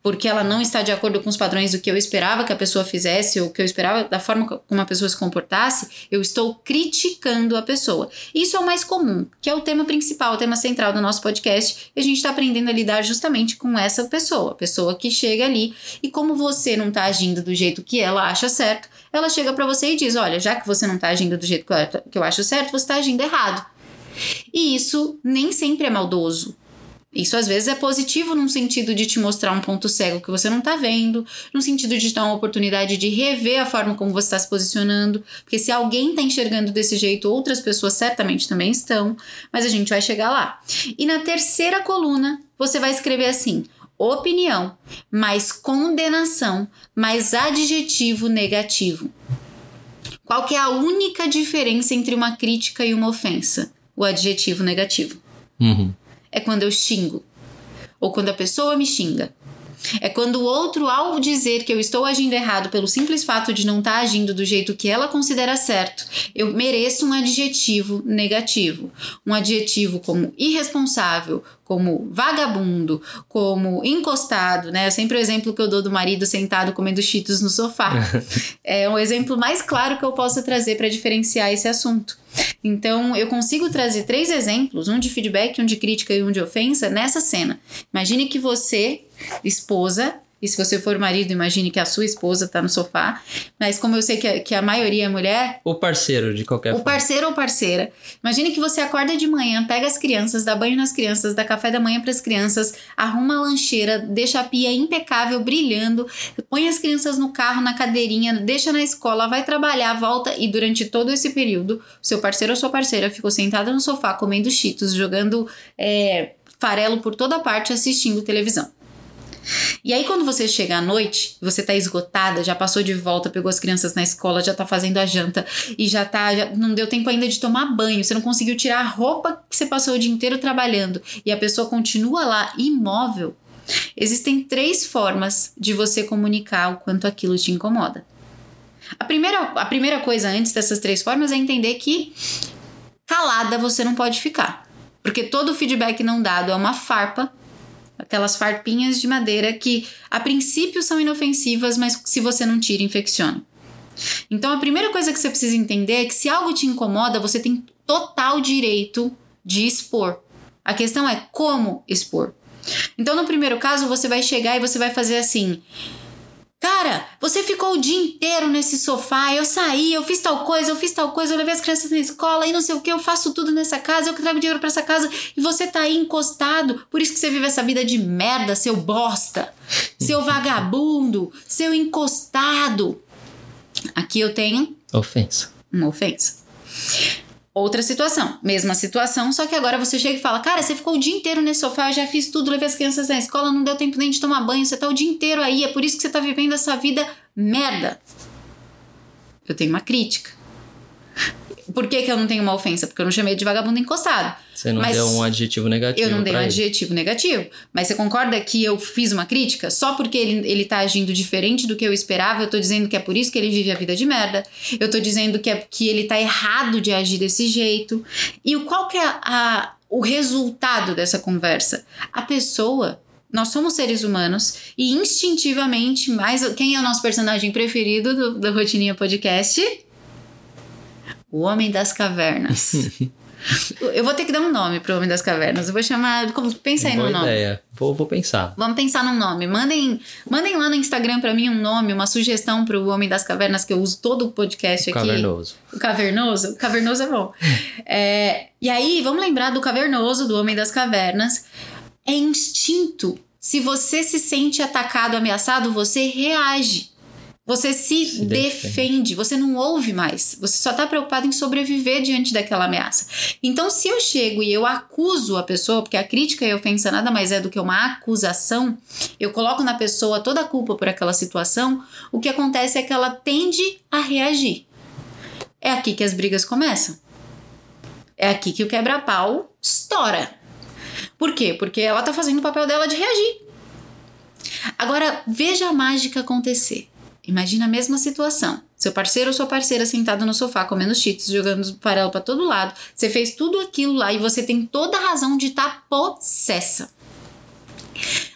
porque ela não está de acordo com os padrões do que eu esperava que a pessoa fizesse ou que eu esperava da forma como a pessoa se comportasse, eu estou criticando a pessoa. Isso é o mais comum, que é o tema principal, o tema central do nosso podcast, e a gente está aprendendo a lidar justamente com essa pessoa, a pessoa que chega ali e como você não está agindo do jeito que ela acha certo, ela chega para você e diz: Olha, já que você não está agindo do jeito que eu acho certo, você está agindo errado. E isso nem sempre é maldoso. Isso às vezes é positivo num sentido de te mostrar um ponto cego que você não está vendo, no sentido de te dar uma oportunidade de rever a forma como você está se posicionando, porque se alguém está enxergando desse jeito, outras pessoas certamente também estão, mas a gente vai chegar lá. E na terceira coluna, você vai escrever assim: opinião, mais condenação, mais adjetivo negativo. Qual que é a única diferença entre uma crítica e uma ofensa? O adjetivo negativo. Uhum é quando eu xingo ou quando a pessoa me xinga. É quando o outro, ao dizer que eu estou agindo errado pelo simples fato de não estar tá agindo do jeito que ela considera certo, eu mereço um adjetivo negativo. Um adjetivo como irresponsável, como vagabundo, como encostado, né? É sempre o exemplo que eu dou do marido sentado comendo cheetos no sofá. é o exemplo mais claro que eu posso trazer para diferenciar esse assunto. Então, eu consigo trazer três exemplos, um de feedback, um de crítica e um de ofensa, nessa cena. Imagine que você, esposa, e se você for marido, imagine que a sua esposa está no sofá. Mas como eu sei que a, que a maioria é mulher. O parceiro, de qualquer forma. O parceiro ou parceira. Imagine que você acorda de manhã, pega as crianças, dá banho nas crianças, dá café da manhã para as crianças, arruma a lancheira, deixa a pia impecável, brilhando, põe as crianças no carro, na cadeirinha, deixa na escola, vai trabalhar, volta e durante todo esse período, seu parceiro ou sua parceira ficou sentada no sofá comendo cheetos, jogando é, farelo por toda parte, assistindo televisão. E aí, quando você chega à noite, você tá esgotada, já passou de volta, pegou as crianças na escola, já tá fazendo a janta e já tá. Já não deu tempo ainda de tomar banho, você não conseguiu tirar a roupa que você passou o dia inteiro trabalhando e a pessoa continua lá imóvel. Existem três formas de você comunicar o quanto aquilo te incomoda. A primeira, a primeira coisa antes dessas três formas é entender que calada você não pode ficar. Porque todo feedback não dado é uma farpa, aquelas farpinhas de madeira que a princípio são inofensivas, mas se você não tira, infecciona. Então a primeira coisa que você precisa entender é que se algo te incomoda, você tem total direito de expor. A questão é como expor. Então, no primeiro caso, você vai chegar e você vai fazer assim: Cara, você ficou o dia inteiro nesse sofá, eu saí, eu fiz tal coisa, eu fiz tal coisa, eu levei as crianças na escola e não sei o que, eu faço tudo nessa casa, eu trago dinheiro para essa casa e você tá aí encostado, por isso que você vive essa vida de merda, seu bosta, seu vagabundo, seu encostado. Aqui eu tenho Ofensa. uma ofensa. Outra situação, mesma situação, só que agora você chega e fala: Cara, você ficou o dia inteiro nesse sofá, já fiz tudo, levei as crianças na escola, não deu tempo nem de tomar banho, você tá o dia inteiro aí, é por isso que você tá vivendo essa vida merda. Eu tenho uma crítica. Por que, que eu não tenho uma ofensa? Porque eu não chamei de vagabundo encostado. Você não Mas deu um adjetivo negativo. Eu não dei um ele. adjetivo negativo. Mas você concorda que eu fiz uma crítica? Só porque ele, ele tá agindo diferente do que eu esperava, eu tô dizendo que é por isso que ele vive a vida de merda. Eu tô dizendo que, é, que ele tá errado de agir desse jeito. E qual que é a- o resultado dessa conversa? A pessoa. Nós somos seres humanos e instintivamente, mais quem é o nosso personagem preferido do, do Rotininha Podcast? O Homem das Cavernas. Eu vou ter que dar um nome pro Homem das Cavernas. Eu vou chamar. Como, pensa aí Boa no nome. ideia. Vou, vou pensar. Vamos pensar num nome. Mandem, mandem lá no Instagram pra mim um nome, uma sugestão pro Homem das Cavernas, que eu uso todo o podcast aqui. Cavernoso. O Cavernoso? O Cavernoso é bom. É, e aí, vamos lembrar do Cavernoso, do Homem das Cavernas. É instinto. Se você se sente atacado, ameaçado, você reage. Você se, Se defende. defende. você não ouve mais. Você só tá preocupado em sobreviver diante daquela ameaça. Então, se eu chego e eu acuso a pessoa, porque a crítica e a ofensa nada mais é do que uma acusação, eu coloco na pessoa toda a culpa por aquela situação, o que acontece é que ela tende a reagir. É aqui que as brigas começam. É aqui que o quebra-pau estoura. Por quê? Porque ela tá fazendo o papel dela de reagir. Agora, veja a mágica acontecer. Imagina a mesma situação. Seu parceiro ou sua parceira sentado no sofá comendo cheetos, jogando farelo para todo lado. Você fez tudo aquilo lá e você tem toda a razão de estar tá possessa.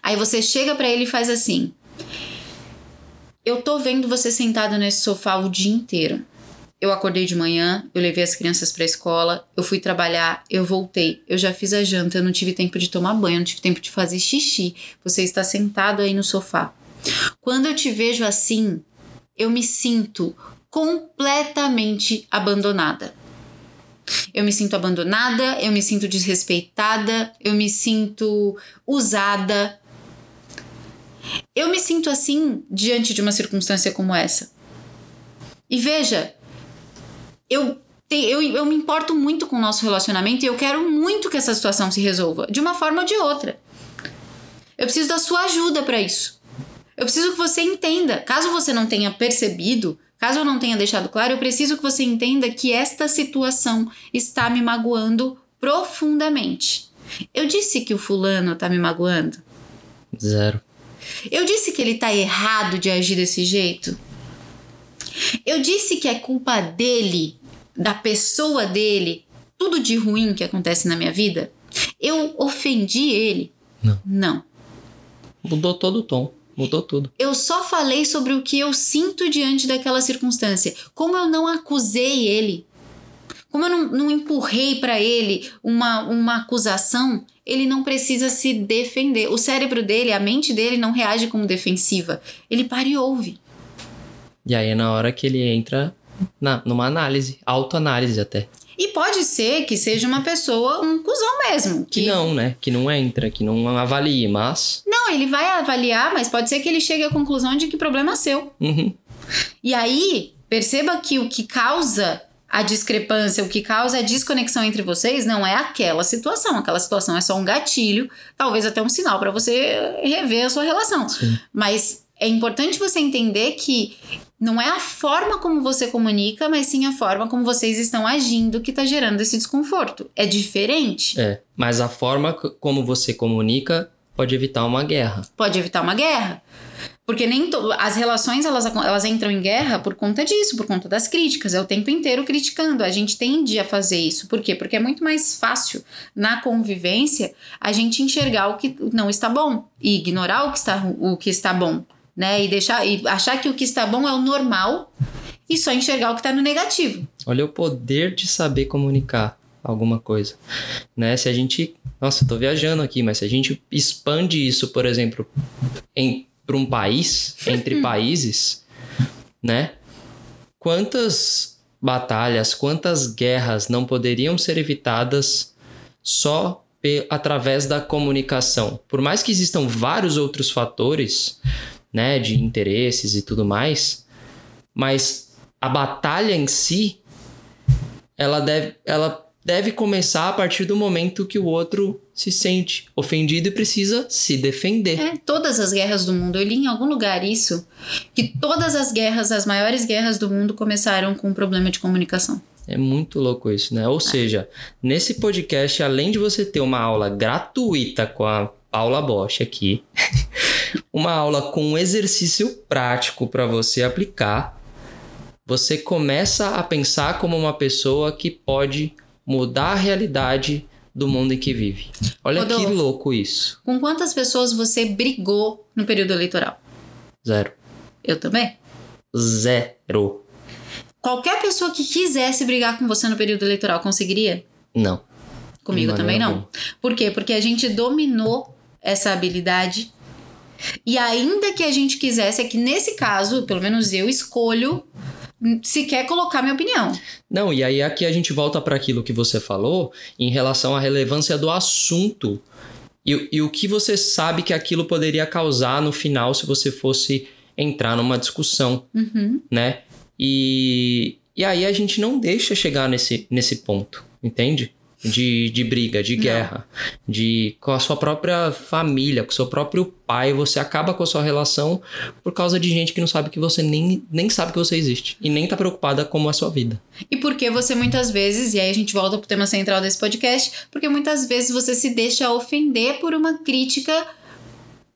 Aí você chega para ele e faz assim: Eu tô vendo você sentado nesse sofá o dia inteiro. Eu acordei de manhã, eu levei as crianças pra escola, eu fui trabalhar, eu voltei, eu já fiz a janta, eu não tive tempo de tomar banho, eu não tive tempo de fazer xixi. Você está sentado aí no sofá. Quando eu te vejo assim, eu me sinto completamente abandonada. Eu me sinto abandonada, eu me sinto desrespeitada, eu me sinto usada. Eu me sinto assim diante de uma circunstância como essa. E veja, eu, te- eu, eu me importo muito com o nosso relacionamento e eu quero muito que essa situação se resolva, de uma forma ou de outra. Eu preciso da sua ajuda para isso. Eu preciso que você entenda. Caso você não tenha percebido, caso eu não tenha deixado claro, eu preciso que você entenda que esta situação está me magoando profundamente. Eu disse que o fulano tá me magoando. Zero. Eu disse que ele tá errado de agir desse jeito. Eu disse que é culpa dele, da pessoa dele, tudo de ruim que acontece na minha vida. Eu ofendi ele? Não. Não. Mudou todo o tom. Mudou tudo. Eu só falei sobre o que eu sinto diante daquela circunstância. Como eu não acusei ele, como eu não, não empurrei para ele uma, uma acusação, ele não precisa se defender. O cérebro dele, a mente dele não reage como defensiva. Ele para e ouve. E aí é na hora que ele entra na, numa análise, autoanálise até. E pode ser que seja uma pessoa, um cuzão mesmo. Que não, né? Que não entra, que não avalie, mas. Não, ele vai avaliar, mas pode ser que ele chegue à conclusão de que problema é seu. Uhum. E aí, perceba que o que causa a discrepância, o que causa a desconexão entre vocês não é aquela situação. Aquela situação é só um gatilho, talvez até um sinal para você rever a sua relação. Sim. Mas é importante você entender que não é a forma como você comunica, mas sim a forma como vocês estão agindo que está gerando esse desconforto. É diferente. É, mas a forma como você comunica pode evitar uma guerra. Pode evitar uma guerra. Porque nem as relações elas, elas entram em guerra por conta disso, por conta das críticas. É o tempo inteiro criticando. A gente tende a fazer isso. Por quê? Porque é muito mais fácil na convivência a gente enxergar o que não está bom e ignorar o que está, o que está bom, né? E deixar e achar que o que está bom é o normal e só enxergar o que está no negativo. Olha o poder de saber comunicar alguma coisa, né? Se a gente, nossa, eu tô viajando aqui, mas se a gente expande isso, por exemplo, em para um país, entre países, né? Quantas batalhas, quantas guerras não poderiam ser evitadas só através da comunicação? Por mais que existam vários outros fatores, né, de interesses e tudo mais, mas a batalha em si ela deve, ela deve começar a partir do momento que o outro se sente ofendido e precisa se defender. É, todas as guerras do mundo. Eu li em algum lugar isso, que todas as guerras, as maiores guerras do mundo começaram com um problema de comunicação. É muito louco isso, né? Ou seja, nesse podcast, além de você ter uma aula gratuita com a Paula Bosch aqui, uma aula com um exercício prático para você aplicar, você começa a pensar como uma pessoa que pode mudar a realidade do mundo em que vive. Olha que Rodolfo. louco isso. Com quantas pessoas você brigou no período eleitoral? Zero. Eu também. Zero. Qualquer pessoa que quisesse brigar com você no período eleitoral conseguiria? Não. Comigo também não. Por quê? Porque a gente dominou essa habilidade. E ainda que a gente quisesse, é que nesse caso, pelo menos eu escolho sequer colocar minha opinião. Não, e aí aqui a gente volta para aquilo que você falou em relação à relevância do assunto e, e o que você sabe que aquilo poderia causar no final se você fosse entrar numa discussão, Uhum. né? E, e aí a gente não deixa chegar nesse, nesse ponto, entende? De, de briga, de Não. guerra, de com a sua própria família, com o seu próprio pai, você acaba com a sua relação por causa de gente que não sabe que você nem, nem sabe que você existe e nem tá preocupada como é a sua vida. E porque você muitas vezes, e aí a gente volta pro tema central desse podcast, porque muitas vezes você se deixa ofender por uma crítica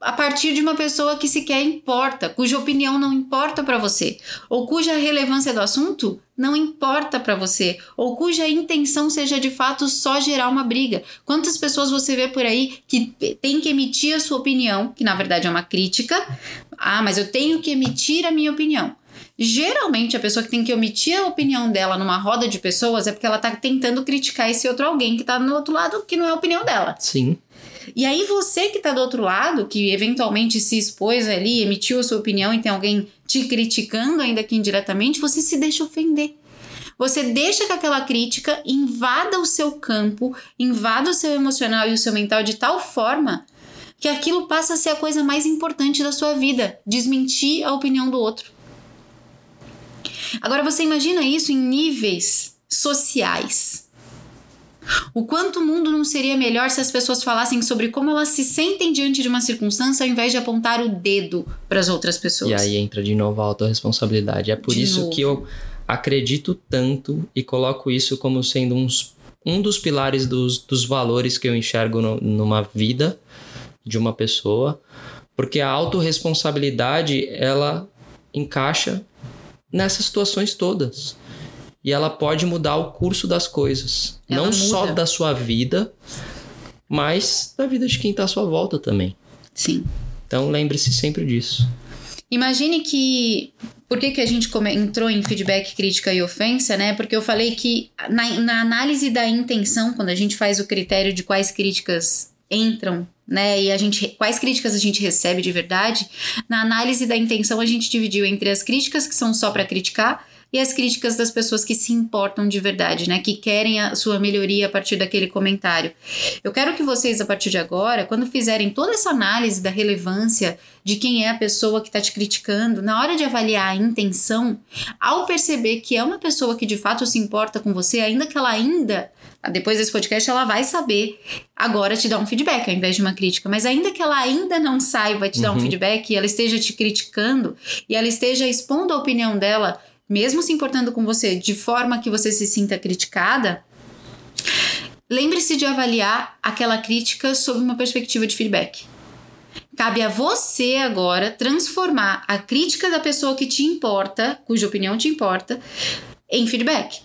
a partir de uma pessoa que sequer importa, cuja opinião não importa pra você, ou cuja relevância do assunto não importa pra você, ou cuja intenção seja de fato só gerar uma briga. Quantas pessoas você vê por aí que tem que emitir a sua opinião, que na verdade é uma crítica? Ah, mas eu tenho que emitir a minha opinião. Geralmente, a pessoa que tem que omitir a opinião dela numa roda de pessoas é porque ela tá tentando criticar esse outro alguém que tá no outro lado, que não é a opinião dela. Sim. E aí, você que tá do outro lado, que eventualmente se expôs ali, emitiu a sua opinião e tem alguém te criticando, ainda que indiretamente, você se deixa ofender. Você deixa que aquela crítica invada o seu campo, invada o seu emocional e o seu mental de tal forma que aquilo passa a ser a coisa mais importante da sua vida desmentir a opinião do outro. Agora você imagina isso em níveis sociais. O quanto o mundo não seria melhor se as pessoas falassem sobre como elas se sentem diante de uma circunstância ao invés de apontar o dedo para as outras pessoas. E aí entra de novo a autorresponsabilidade. É por De isso novo. que eu acredito tanto e coloco isso como sendo uns, um dos pilares dos, dos valores que eu enxergo no- numa vida de uma pessoa. Porque a autorresponsabilidade, ela encaixa nessas situações todas. E ela pode mudar o curso das coisas. Ela Não só muda. da sua vida, mas da vida de quem está à sua volta também. Sim. Então lembre-se sempre disso. Imagine que. Por que, que a gente entrou em feedback, crítica e ofensa, né? Porque eu falei que na, na análise da intenção, quando a gente faz o critério de quais críticas entram, né? E a gente, quais críticas a gente recebe de verdade, na análise da intenção a gente dividiu entre as críticas que são só para criticar e as críticas das pessoas que se importam de verdade, né? Que querem a sua melhoria a partir daquele comentário. Eu quero que vocês, a partir de agora, quando fizerem toda essa análise da relevância de quem é a pessoa que está te criticando, na hora de avaliar a intenção, ao perceber que é uma pessoa que de fato se importa com você, ainda que ela ainda depois desse podcast ela vai saber agora te dar um feedback ao invés de uma crítica. Mas ainda que ela ainda não saiba te dar um uhum. feedback e ela esteja te criticando e ela esteja expondo a opinião dela mesmo se importando com você de forma que você se sinta criticada, lembre-se de avaliar aquela crítica sob uma perspectiva de feedback. Cabe a você agora transformar a crítica da pessoa que te importa, cuja opinião te importa, em feedback.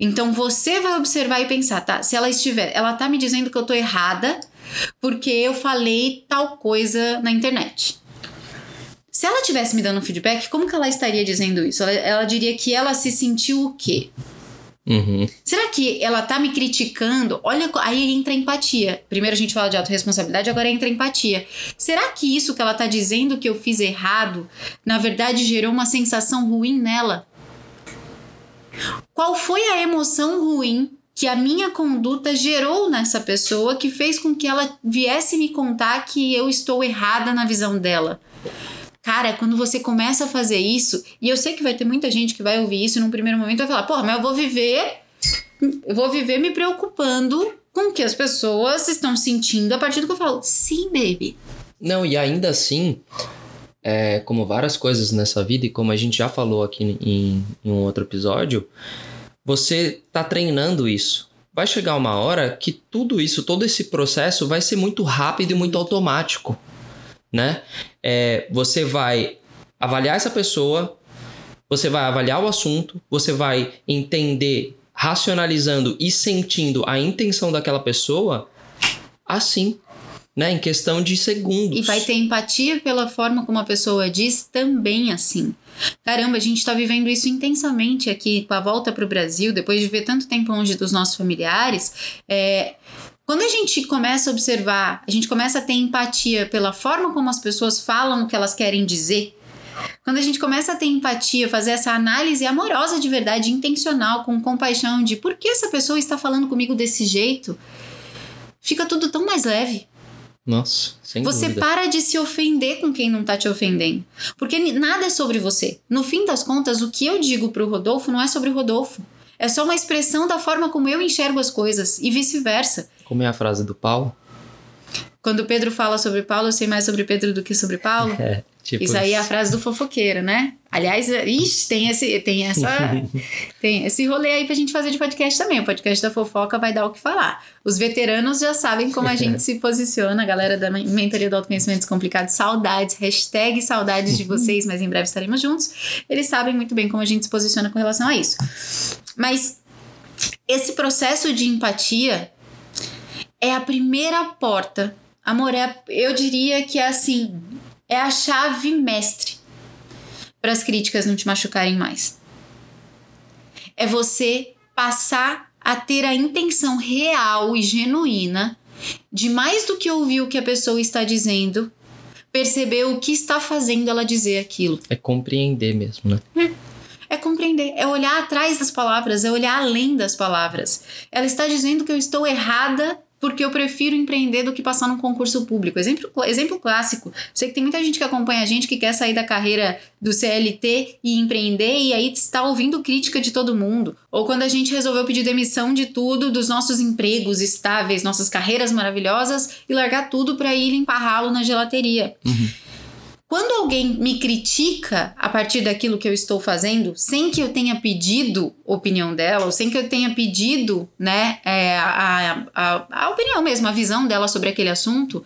Então você vai observar e pensar, tá? Se ela estiver, ela tá me dizendo que eu tô errada porque eu falei tal coisa na internet. Se ela tivesse me dando um feedback, como que ela estaria dizendo isso? Ela, ela diria que ela se sentiu o quê? Uhum. Será que ela tá me criticando? Olha, aí entra empatia. Primeiro a gente fala de autorresponsabilidade, agora entra empatia. Será que isso que ela tá dizendo que eu fiz errado, na verdade gerou uma sensação ruim nela? Qual foi a emoção ruim que a minha conduta gerou nessa pessoa que fez com que ela viesse me contar que eu estou errada na visão dela? Cara, quando você começa a fazer isso, e eu sei que vai ter muita gente que vai ouvir isso num primeiro momento e vai falar, porra, mas eu vou viver. Eu vou viver me preocupando com o que as pessoas estão sentindo a partir do que eu falo. Sim, baby. Não, e ainda assim, é, como várias coisas nessa vida, e como a gente já falou aqui em, em um outro episódio, você tá treinando isso. Vai chegar uma hora que tudo isso, todo esse processo vai ser muito rápido e muito automático né? É, você vai avaliar essa pessoa, você vai avaliar o assunto, você vai entender, racionalizando e sentindo a intenção daquela pessoa assim, né? Em questão de segundos. E vai ter empatia pela forma como a pessoa diz também assim. Caramba, a gente está vivendo isso intensamente aqui com a volta para o Brasil, depois de ver tanto tempo longe dos nossos familiares. É, quando a gente começa a observar, a gente começa a ter empatia pela forma como as pessoas falam o que elas querem dizer, quando a gente começa a ter empatia, fazer essa análise amorosa de verdade, intencional, com compaixão de por que essa pessoa está falando comigo desse jeito, fica tudo tão mais leve. Nossa, sem Você dúvida. para de se ofender com quem não tá te ofendendo. Porque nada é sobre você. No fim das contas, o que eu digo pro Rodolfo não é sobre o Rodolfo. É só uma expressão da forma como eu enxergo as coisas e vice-versa. Como é a frase do Paulo? Quando Pedro fala sobre Paulo, eu sei mais sobre Pedro do que sobre Paulo. É, tipo isso aí é a frase do fofoqueiro, né? Aliás, ixi, tem esse, tem essa, tem esse rolê aí pra gente fazer de podcast também. O podcast da fofoca vai dar o que falar. Os veteranos já sabem como a gente se posiciona, a galera da mentoria do autoconhecimento descomplicado. Saudades, hashtag saudades de vocês, mas em breve estaremos juntos. Eles sabem muito bem como a gente se posiciona com relação a isso. Mas esse processo de empatia é a primeira porta. Amor, é, eu diria que é assim, é a chave mestre para as críticas não te machucarem mais. É você passar a ter a intenção real e genuína de mais do que ouvir o que a pessoa está dizendo, perceber o que está fazendo ela dizer aquilo. É compreender mesmo, né? É, é compreender, é olhar atrás das palavras, é olhar além das palavras. Ela está dizendo que eu estou errada porque eu prefiro empreender do que passar num concurso público. Exemplo, exemplo clássico. Sei que tem muita gente que acompanha a gente que quer sair da carreira do CLT e empreender e aí está ouvindo crítica de todo mundo. Ou quando a gente resolveu pedir demissão de tudo, dos nossos empregos estáveis, nossas carreiras maravilhosas e largar tudo para ir limpar ralo na gelateria. Uhum. Quando alguém me critica a partir daquilo que eu estou fazendo, sem que eu tenha pedido opinião dela, ou sem que eu tenha pedido, né, é, a, a, a opinião mesmo, a visão dela sobre aquele assunto,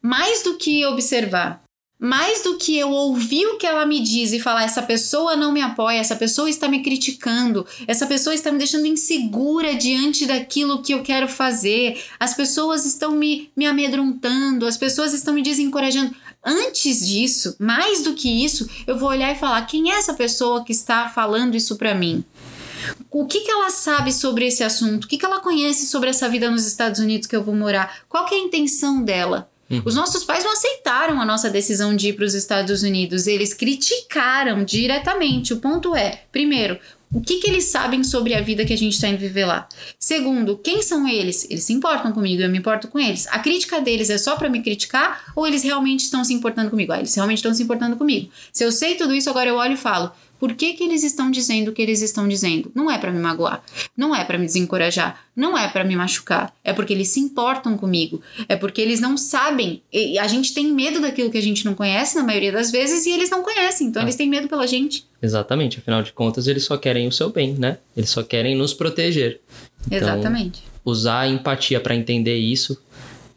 mais do que observar, mais do que eu ouvir o que ela me diz e falar, essa pessoa não me apoia, essa pessoa está me criticando, essa pessoa está me deixando insegura diante daquilo que eu quero fazer, as pessoas estão me, me amedrontando, as pessoas estão me desencorajando. Antes disso, mais do que isso, eu vou olhar e falar: quem é essa pessoa que está falando isso para mim? O que, que ela sabe sobre esse assunto? O que, que ela conhece sobre essa vida nos Estados Unidos que eu vou morar? Qual é a intenção dela? Uhum. Os nossos pais não aceitaram a nossa decisão de ir para os Estados Unidos, eles criticaram diretamente. O ponto é, primeiro, o que, que eles sabem sobre a vida que a gente está indo viver lá? Segundo, quem são eles? Eles se importam comigo, eu me importo com eles. A crítica deles é só para me criticar ou eles realmente estão se importando comigo? Ah, eles realmente estão se importando comigo. Se eu sei tudo isso, agora eu olho e falo: por que, que eles estão dizendo o que eles estão dizendo? Não é para me magoar, não é para me desencorajar, não é para me machucar. É porque eles se importam comigo. É porque eles não sabem. E a gente tem medo daquilo que a gente não conhece na maioria das vezes e eles não conhecem. Então ah. eles têm medo pela gente. Exatamente. Afinal de contas, eles só querem o seu bem, né? Eles só querem nos proteger. Então, Exatamente. Usar a empatia para entender isso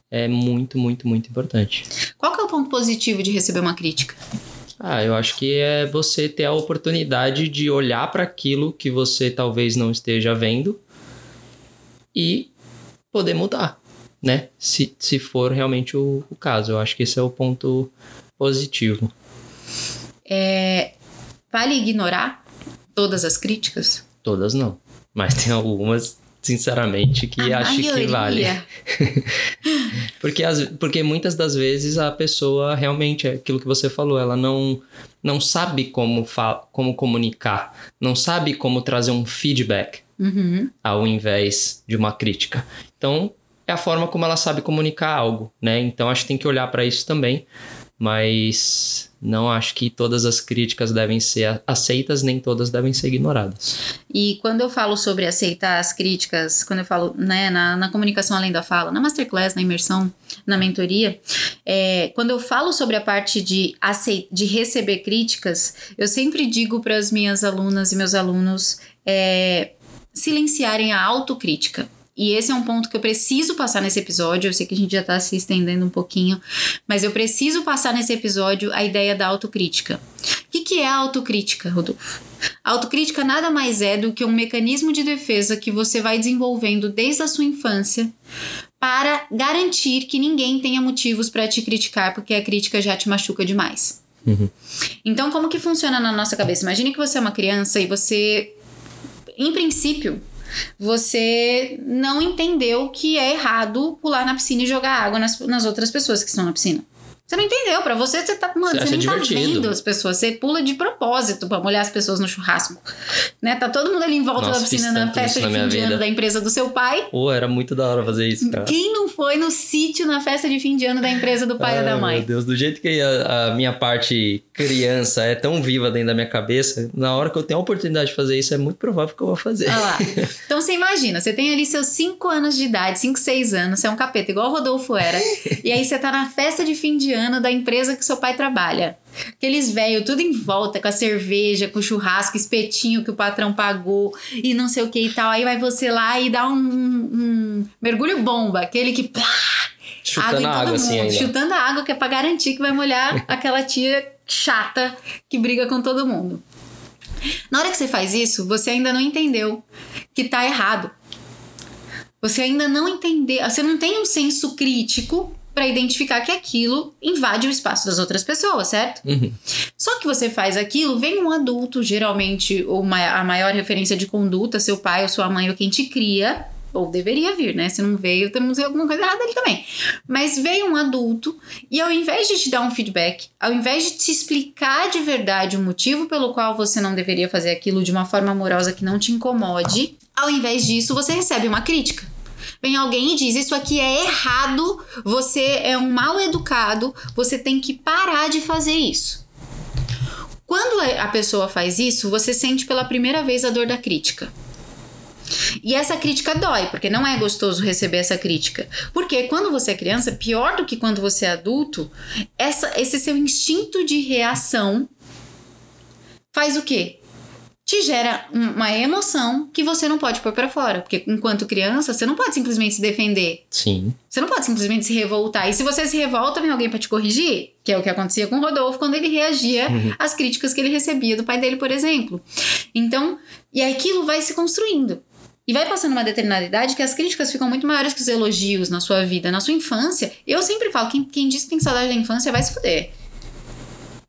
é muito, muito, muito importante. Qual que é o ponto positivo de receber uma crítica? Ah, eu acho que é você ter a oportunidade de olhar para aquilo que você talvez não esteja vendo e poder mudar, né? Se, se for realmente o, o caso. Eu acho que esse é o ponto positivo. É, vale ignorar todas as críticas? Todas não. Mas tem algumas sinceramente, que a acho maioria. que vale. porque, as, porque muitas das vezes a pessoa realmente, é aquilo que você falou, ela não, não sabe como, como comunicar, não sabe como trazer um feedback uhum. ao invés de uma crítica. Então, é a forma como ela sabe comunicar algo, né? Então, acho que tem que olhar para isso também mas não acho que todas as críticas devem ser aceitas, nem todas devem ser ignoradas. E quando eu falo sobre aceitar as críticas, quando eu falo né, na, na comunicação além da fala, na masterclass, na imersão, na mentoria, é, quando eu falo sobre a parte de, aceit de receber críticas, eu sempre digo para as minhas alunas e meus alunos é, silenciarem a autocrítica. E esse é um ponto que eu preciso passar nesse episódio. Eu sei que a gente já tá se estendendo um pouquinho, mas eu preciso passar nesse episódio a ideia da autocrítica. O que, que é a autocrítica, Rodolfo? A autocrítica nada mais é do que um mecanismo de defesa que você vai desenvolvendo desde a sua infância para garantir que ninguém tenha motivos para te criticar, porque a crítica já te machuca demais. Uhum. Então, como que funciona na nossa cabeça? Imagine que você é uma criança e você, em princípio, você não entendeu que é errado pular na piscina e jogar água nas, nas outras pessoas que estão na piscina. Você não entendeu. Pra você, você tá. Mano, você, você nem tá vendo as pessoas. Você pula de propósito pra molhar as pessoas no churrasco. Né? Tá todo mundo ali em volta Nossa, da piscina na festa de fim de ano da empresa do seu pai. Pô, era muito da hora fazer isso, cara. Quem não foi no sítio na festa de fim de ano da empresa do pai Ai, ou da mãe? Meu Deus, do jeito que a, a, minha parte criança é tão viva dentro da minha cabeça, na hora que eu tenho a oportunidade de fazer isso, é muito provável que eu vou fazer. Olha lá. Então você imagina, você tem ali seus 5 anos de idade, 5, 6 anos, você é um capeta, igual o Rodolfo era. e aí você tá na festa de fim de ano da empresa que seu pai trabalha. Aqueles velhos tudo em volta, com a cerveja, com o churrasco, espetinho que o patrão pagou e não sei o que e tal. Aí vai você lá e dá um, um mergulho bomba, aquele que. Plá, chutando água, água assim ainda. Chutando a água, que é pra garantir que vai molhar aquela tia chata que briga com todo mundo. Na hora que você faz isso, você ainda não entendeu que tá errado. Você ainda não entendeu, você não tem um senso crítico para identificar que aquilo invade o espaço das outras pessoas, certo? Uhum. Só que você faz aquilo, vem um adulto, geralmente uma, a maior referência de conduta, seu pai ou sua mãe ou quem te cria, ou deveria vir, né? Se não veio, temos alguma coisa errada ali também. Mas veio um adulto e ao invés de te dar um feedback, ao invés de te explicar de verdade o motivo pelo qual você não deveria fazer aquilo de uma forma amorosa que não te incomode, ao invés disso, você recebe uma crítica. Vem alguém e diz: Isso aqui é errado, você é um mal educado, você tem que parar de fazer isso. Quando a pessoa faz isso, você sente pela primeira vez a dor da crítica. E essa crítica dói, porque não é gostoso receber essa crítica. Porque quando você é criança, pior do que quando você é adulto, essa, esse seu instinto de reação faz o quê? Te gera uma emoção que você não pode pôr para fora. Porque enquanto criança, você não pode simplesmente se defender. Sim. Você não pode simplesmente se revoltar. E se você se revolta, vem alguém para te corrigir, que é o que acontecia com o Rodolfo quando ele reagia uhum. às críticas que ele recebia do pai dele, por exemplo. Então, e aquilo vai se construindo. E vai passando uma determinada idade que as críticas ficam muito maiores que os elogios na sua vida, na sua infância. Eu sempre falo, quem, quem diz que tem saudade da infância vai se fuder.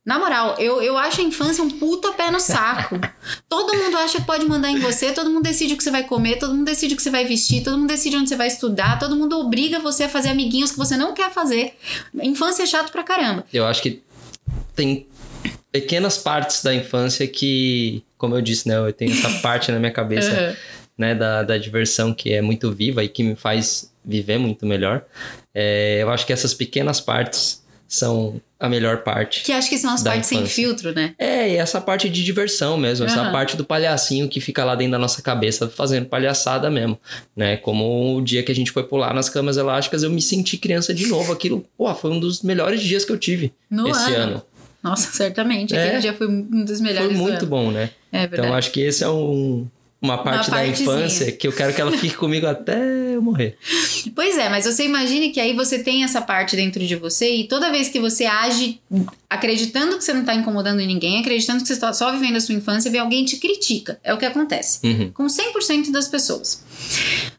Na moral, eu, eu acho a infância um puta pé no saco. todo mundo acha que pode mandar em você, todo mundo decide o que você vai comer, todo mundo decide o que você vai vestir, todo mundo decide onde você vai estudar, todo mundo obriga você a fazer amiguinhos que você não quer fazer. Infância é chato pra caramba. Eu acho que tem pequenas partes da infância que, como eu disse, né, eu tenho essa parte na minha cabeça, uhum. né, da, da diversão que é muito viva e que me faz viver muito melhor. É, eu acho que essas pequenas partes são a melhor parte. Que acho que são as partes infância. sem filtro, né? É, e essa parte de diversão mesmo, uhum. essa parte do palhacinho que fica lá dentro da nossa cabeça fazendo palhaçada mesmo, né? Como o dia que a gente foi pular nas camas elásticas, eu me senti criança de novo. Aquilo, pô, foi um dos melhores dias que eu tive no esse ano. ano. Nossa, certamente. Aquele é, dia foi um dos melhores. Foi muito bom, né? É verdade. Então acho que esse é um, uma parte uma da infância que eu quero que ela fique comigo até eu morrer. Pois é, mas você imagine que aí você tem essa parte dentro de você e toda vez que você age acreditando que você não tá incomodando ninguém, acreditando que você está só vivendo a sua infância, vê alguém te critica. É o que acontece. Uhum. Com 100% das pessoas.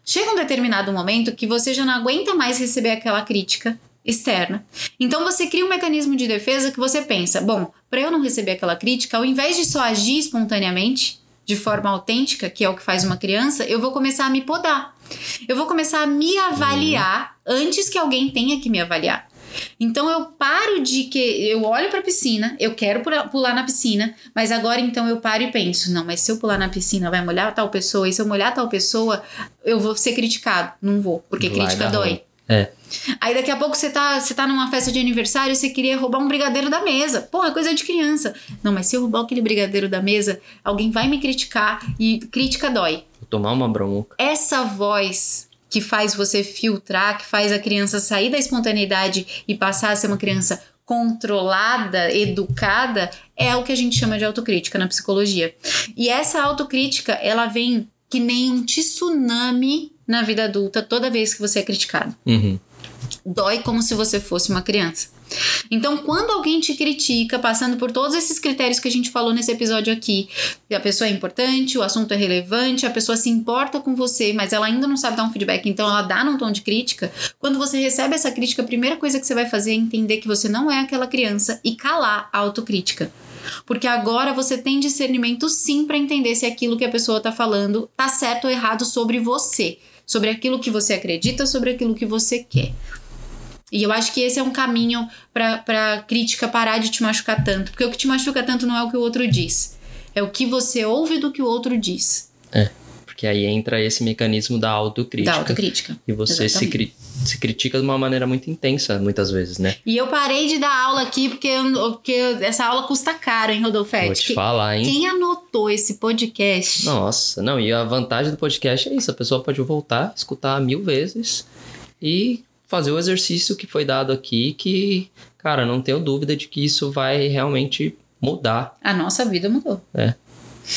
Chega um determinado momento que você já não aguenta mais receber aquela crítica externa. Então você cria um mecanismo de defesa que você pensa, bom, para eu não receber aquela crítica, ao invés de só agir espontaneamente, de forma autêntica, que é o que faz uma criança, eu vou começar a me podar. Eu vou começar a me avaliar antes que alguém tenha que me avaliar. Então eu paro de que eu olho para a piscina, eu quero pular na piscina, mas agora então eu paro e penso, não, mas se eu pular na piscina vai molhar tal pessoa, e se eu molhar tal pessoa, eu vou ser criticado. Não vou, porque vai crítica dói. É. Aí daqui a pouco você tá, você tá numa festa de aniversário e você queria roubar um brigadeiro da mesa. Porra, coisa de criança. Não, mas se eu roubar aquele brigadeiro da mesa, alguém vai me criticar e crítica dói. Vou tomar uma bronca. Essa voz que faz você filtrar, que faz a criança sair da espontaneidade e passar a ser uma criança controlada, educada, é o que a gente chama de autocrítica na psicologia. E essa autocrítica, ela vem que nem um tsunami na vida adulta toda vez que você é criticado. Uhum. Dói como se você fosse uma criança. Então, quando alguém te critica, passando por todos esses critérios que a gente falou nesse episódio aqui, a pessoa é importante, o assunto é relevante, a pessoa se importa com você, mas ela ainda não sabe dar um feedback, então ela dá num tom de crítica. Quando você recebe essa crítica, a primeira coisa que você vai fazer é entender que você não é aquela criança e calar a autocrítica. Porque agora você tem discernimento sim para entender se aquilo que a pessoa tá falando tá certo ou errado sobre você, sobre aquilo que você acredita, sobre aquilo que você quer. E eu acho que esse é um caminho para crítica parar de te machucar tanto. Porque o que te machuca tanto não é o que o outro diz. É o que você ouve do que o outro diz. É. Porque aí entra esse mecanismo da autocrítica. Da autocrítica. E você se, cri se, critica de uma maneira muito intensa, muitas vezes, né? E eu parei de dar aula aqui porque, porque essa aula custa caro, hein, Rodolfete? Vou te falar, hein? Quem anotou esse podcast? Nossa, não, e a vantagem do podcast é isso: a pessoa pode voltar, escutar mil vezes e fazer o exercício que foi dado aqui, que, cara, não tenho dúvida de que isso vai realmente mudar. A nossa vida mudou. É.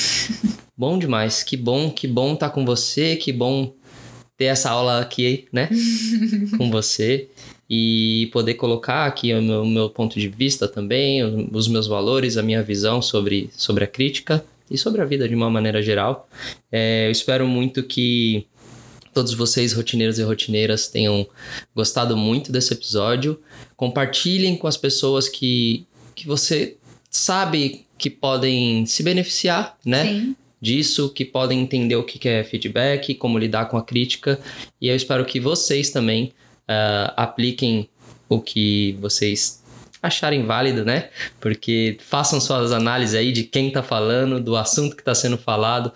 bom demais, que bom, que bom estar tá com você, que bom ter essa aula aqui, né, com você e poder colocar aqui o meu, meu, ponto de vista também, os meus valores, a minha visão sobre, sobre a crítica e sobre a vida de uma maneira geral. É, eu espero muito que todos vocês, rotineiros e rotineiras, tenham gostado muito desse episódio. Compartilhem com as pessoas que, que você sabe que podem se beneficiar, né? Sim. Disso, que podem entender o que é feedback, como lidar com a crítica. E eu espero que vocês também uh, apliquem o que vocês acharem válido, né? Porque façam suas análises aí de quem tá falando, do assunto que está sendo falado,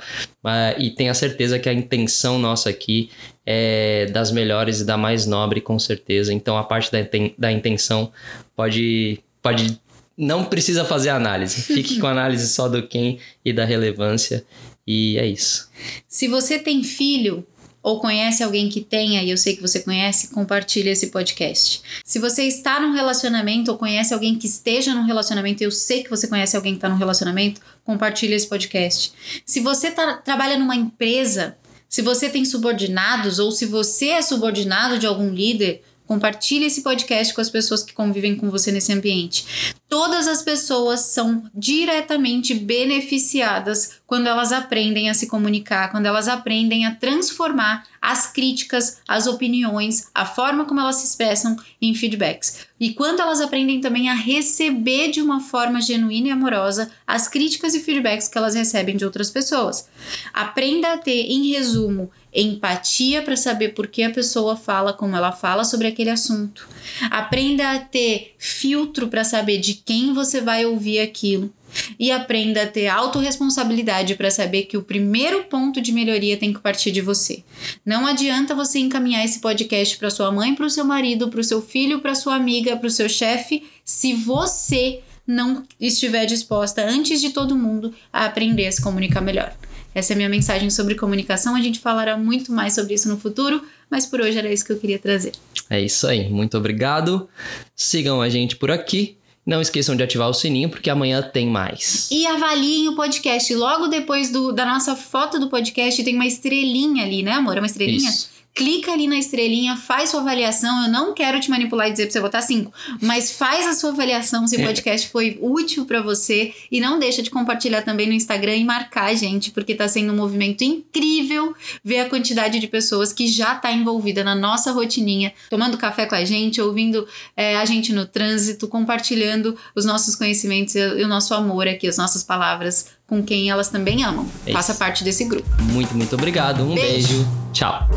uh, e tenha certeza que a intenção nossa aqui é das melhores e da mais nobre, com certeza. Então a parte da, da intenção pode, pode. Não precisa fazer análise. Fique com a análise só do quem e da relevância. E é isso. Se você tem filho, ou conhece alguém que tenha, e eu sei que você conhece, compartilhe esse podcast. Se você está num relacionamento ou conhece alguém que esteja num relacionamento, eu sei que você conhece alguém que está num relacionamento, compartilhe esse podcast. Se você tá, trabalha numa empresa, se você tem subordinados ou se você é subordinado de algum líder, Compartilhe esse podcast com as pessoas que convivem com você nesse ambiente. Todas as pessoas são diretamente beneficiadas quando elas aprendem a se comunicar, quando elas aprendem a transformar as críticas, as opiniões, a forma como elas se expressam em feedbacks. E quando elas aprendem também a receber de uma forma genuína e amorosa as críticas e feedbacks que elas recebem de outras pessoas. Aprenda a ter, em resumo, empatia para saber por que a pessoa fala como ela fala sobre aquele assunto. Aprenda a ter filtro para saber de quem você vai ouvir aquilo. E aprenda a ter autorresponsabilidade para saber que o primeiro ponto de melhoria tem que partir de você. Não adianta você encaminhar esse podcast para sua mãe, para o seu marido, para o seu filho, para sua amiga, para o seu chefe, se você não estiver disposta, antes de todo mundo, a aprender a se comunicar melhor. Essa é a minha mensagem sobre comunicação. A gente falará muito mais sobre isso no futuro, mas por hoje era isso que eu queria trazer. É isso aí. Muito obrigado. Sigam a gente por aqui. Não esqueçam de ativar o sininho, porque amanhã tem mais. E avaliem o podcast. Logo depois do, da nossa foto do podcast, tem uma estrelinha ali, né, amor? É uma estrelinha? Isso clica ali na estrelinha, faz sua avaliação. Eu não quero te manipular e dizer pra você botar cinco, mas faz a sua avaliação se o podcast foi útil para você e não deixa de compartilhar também no Instagram e marcar a gente, porque tá sendo um movimento incrível ver a quantidade de pessoas que já tá envolvida na nossa rotininha, tomando café com a gente, ouvindo é, a gente no trânsito, compartilhando os nossos conhecimentos e o nosso amor aqui, as nossas palavras com quem elas também amam. É Faça parte desse grupo. Muito, muito obrigado. Um beijo. beijo. Tchau.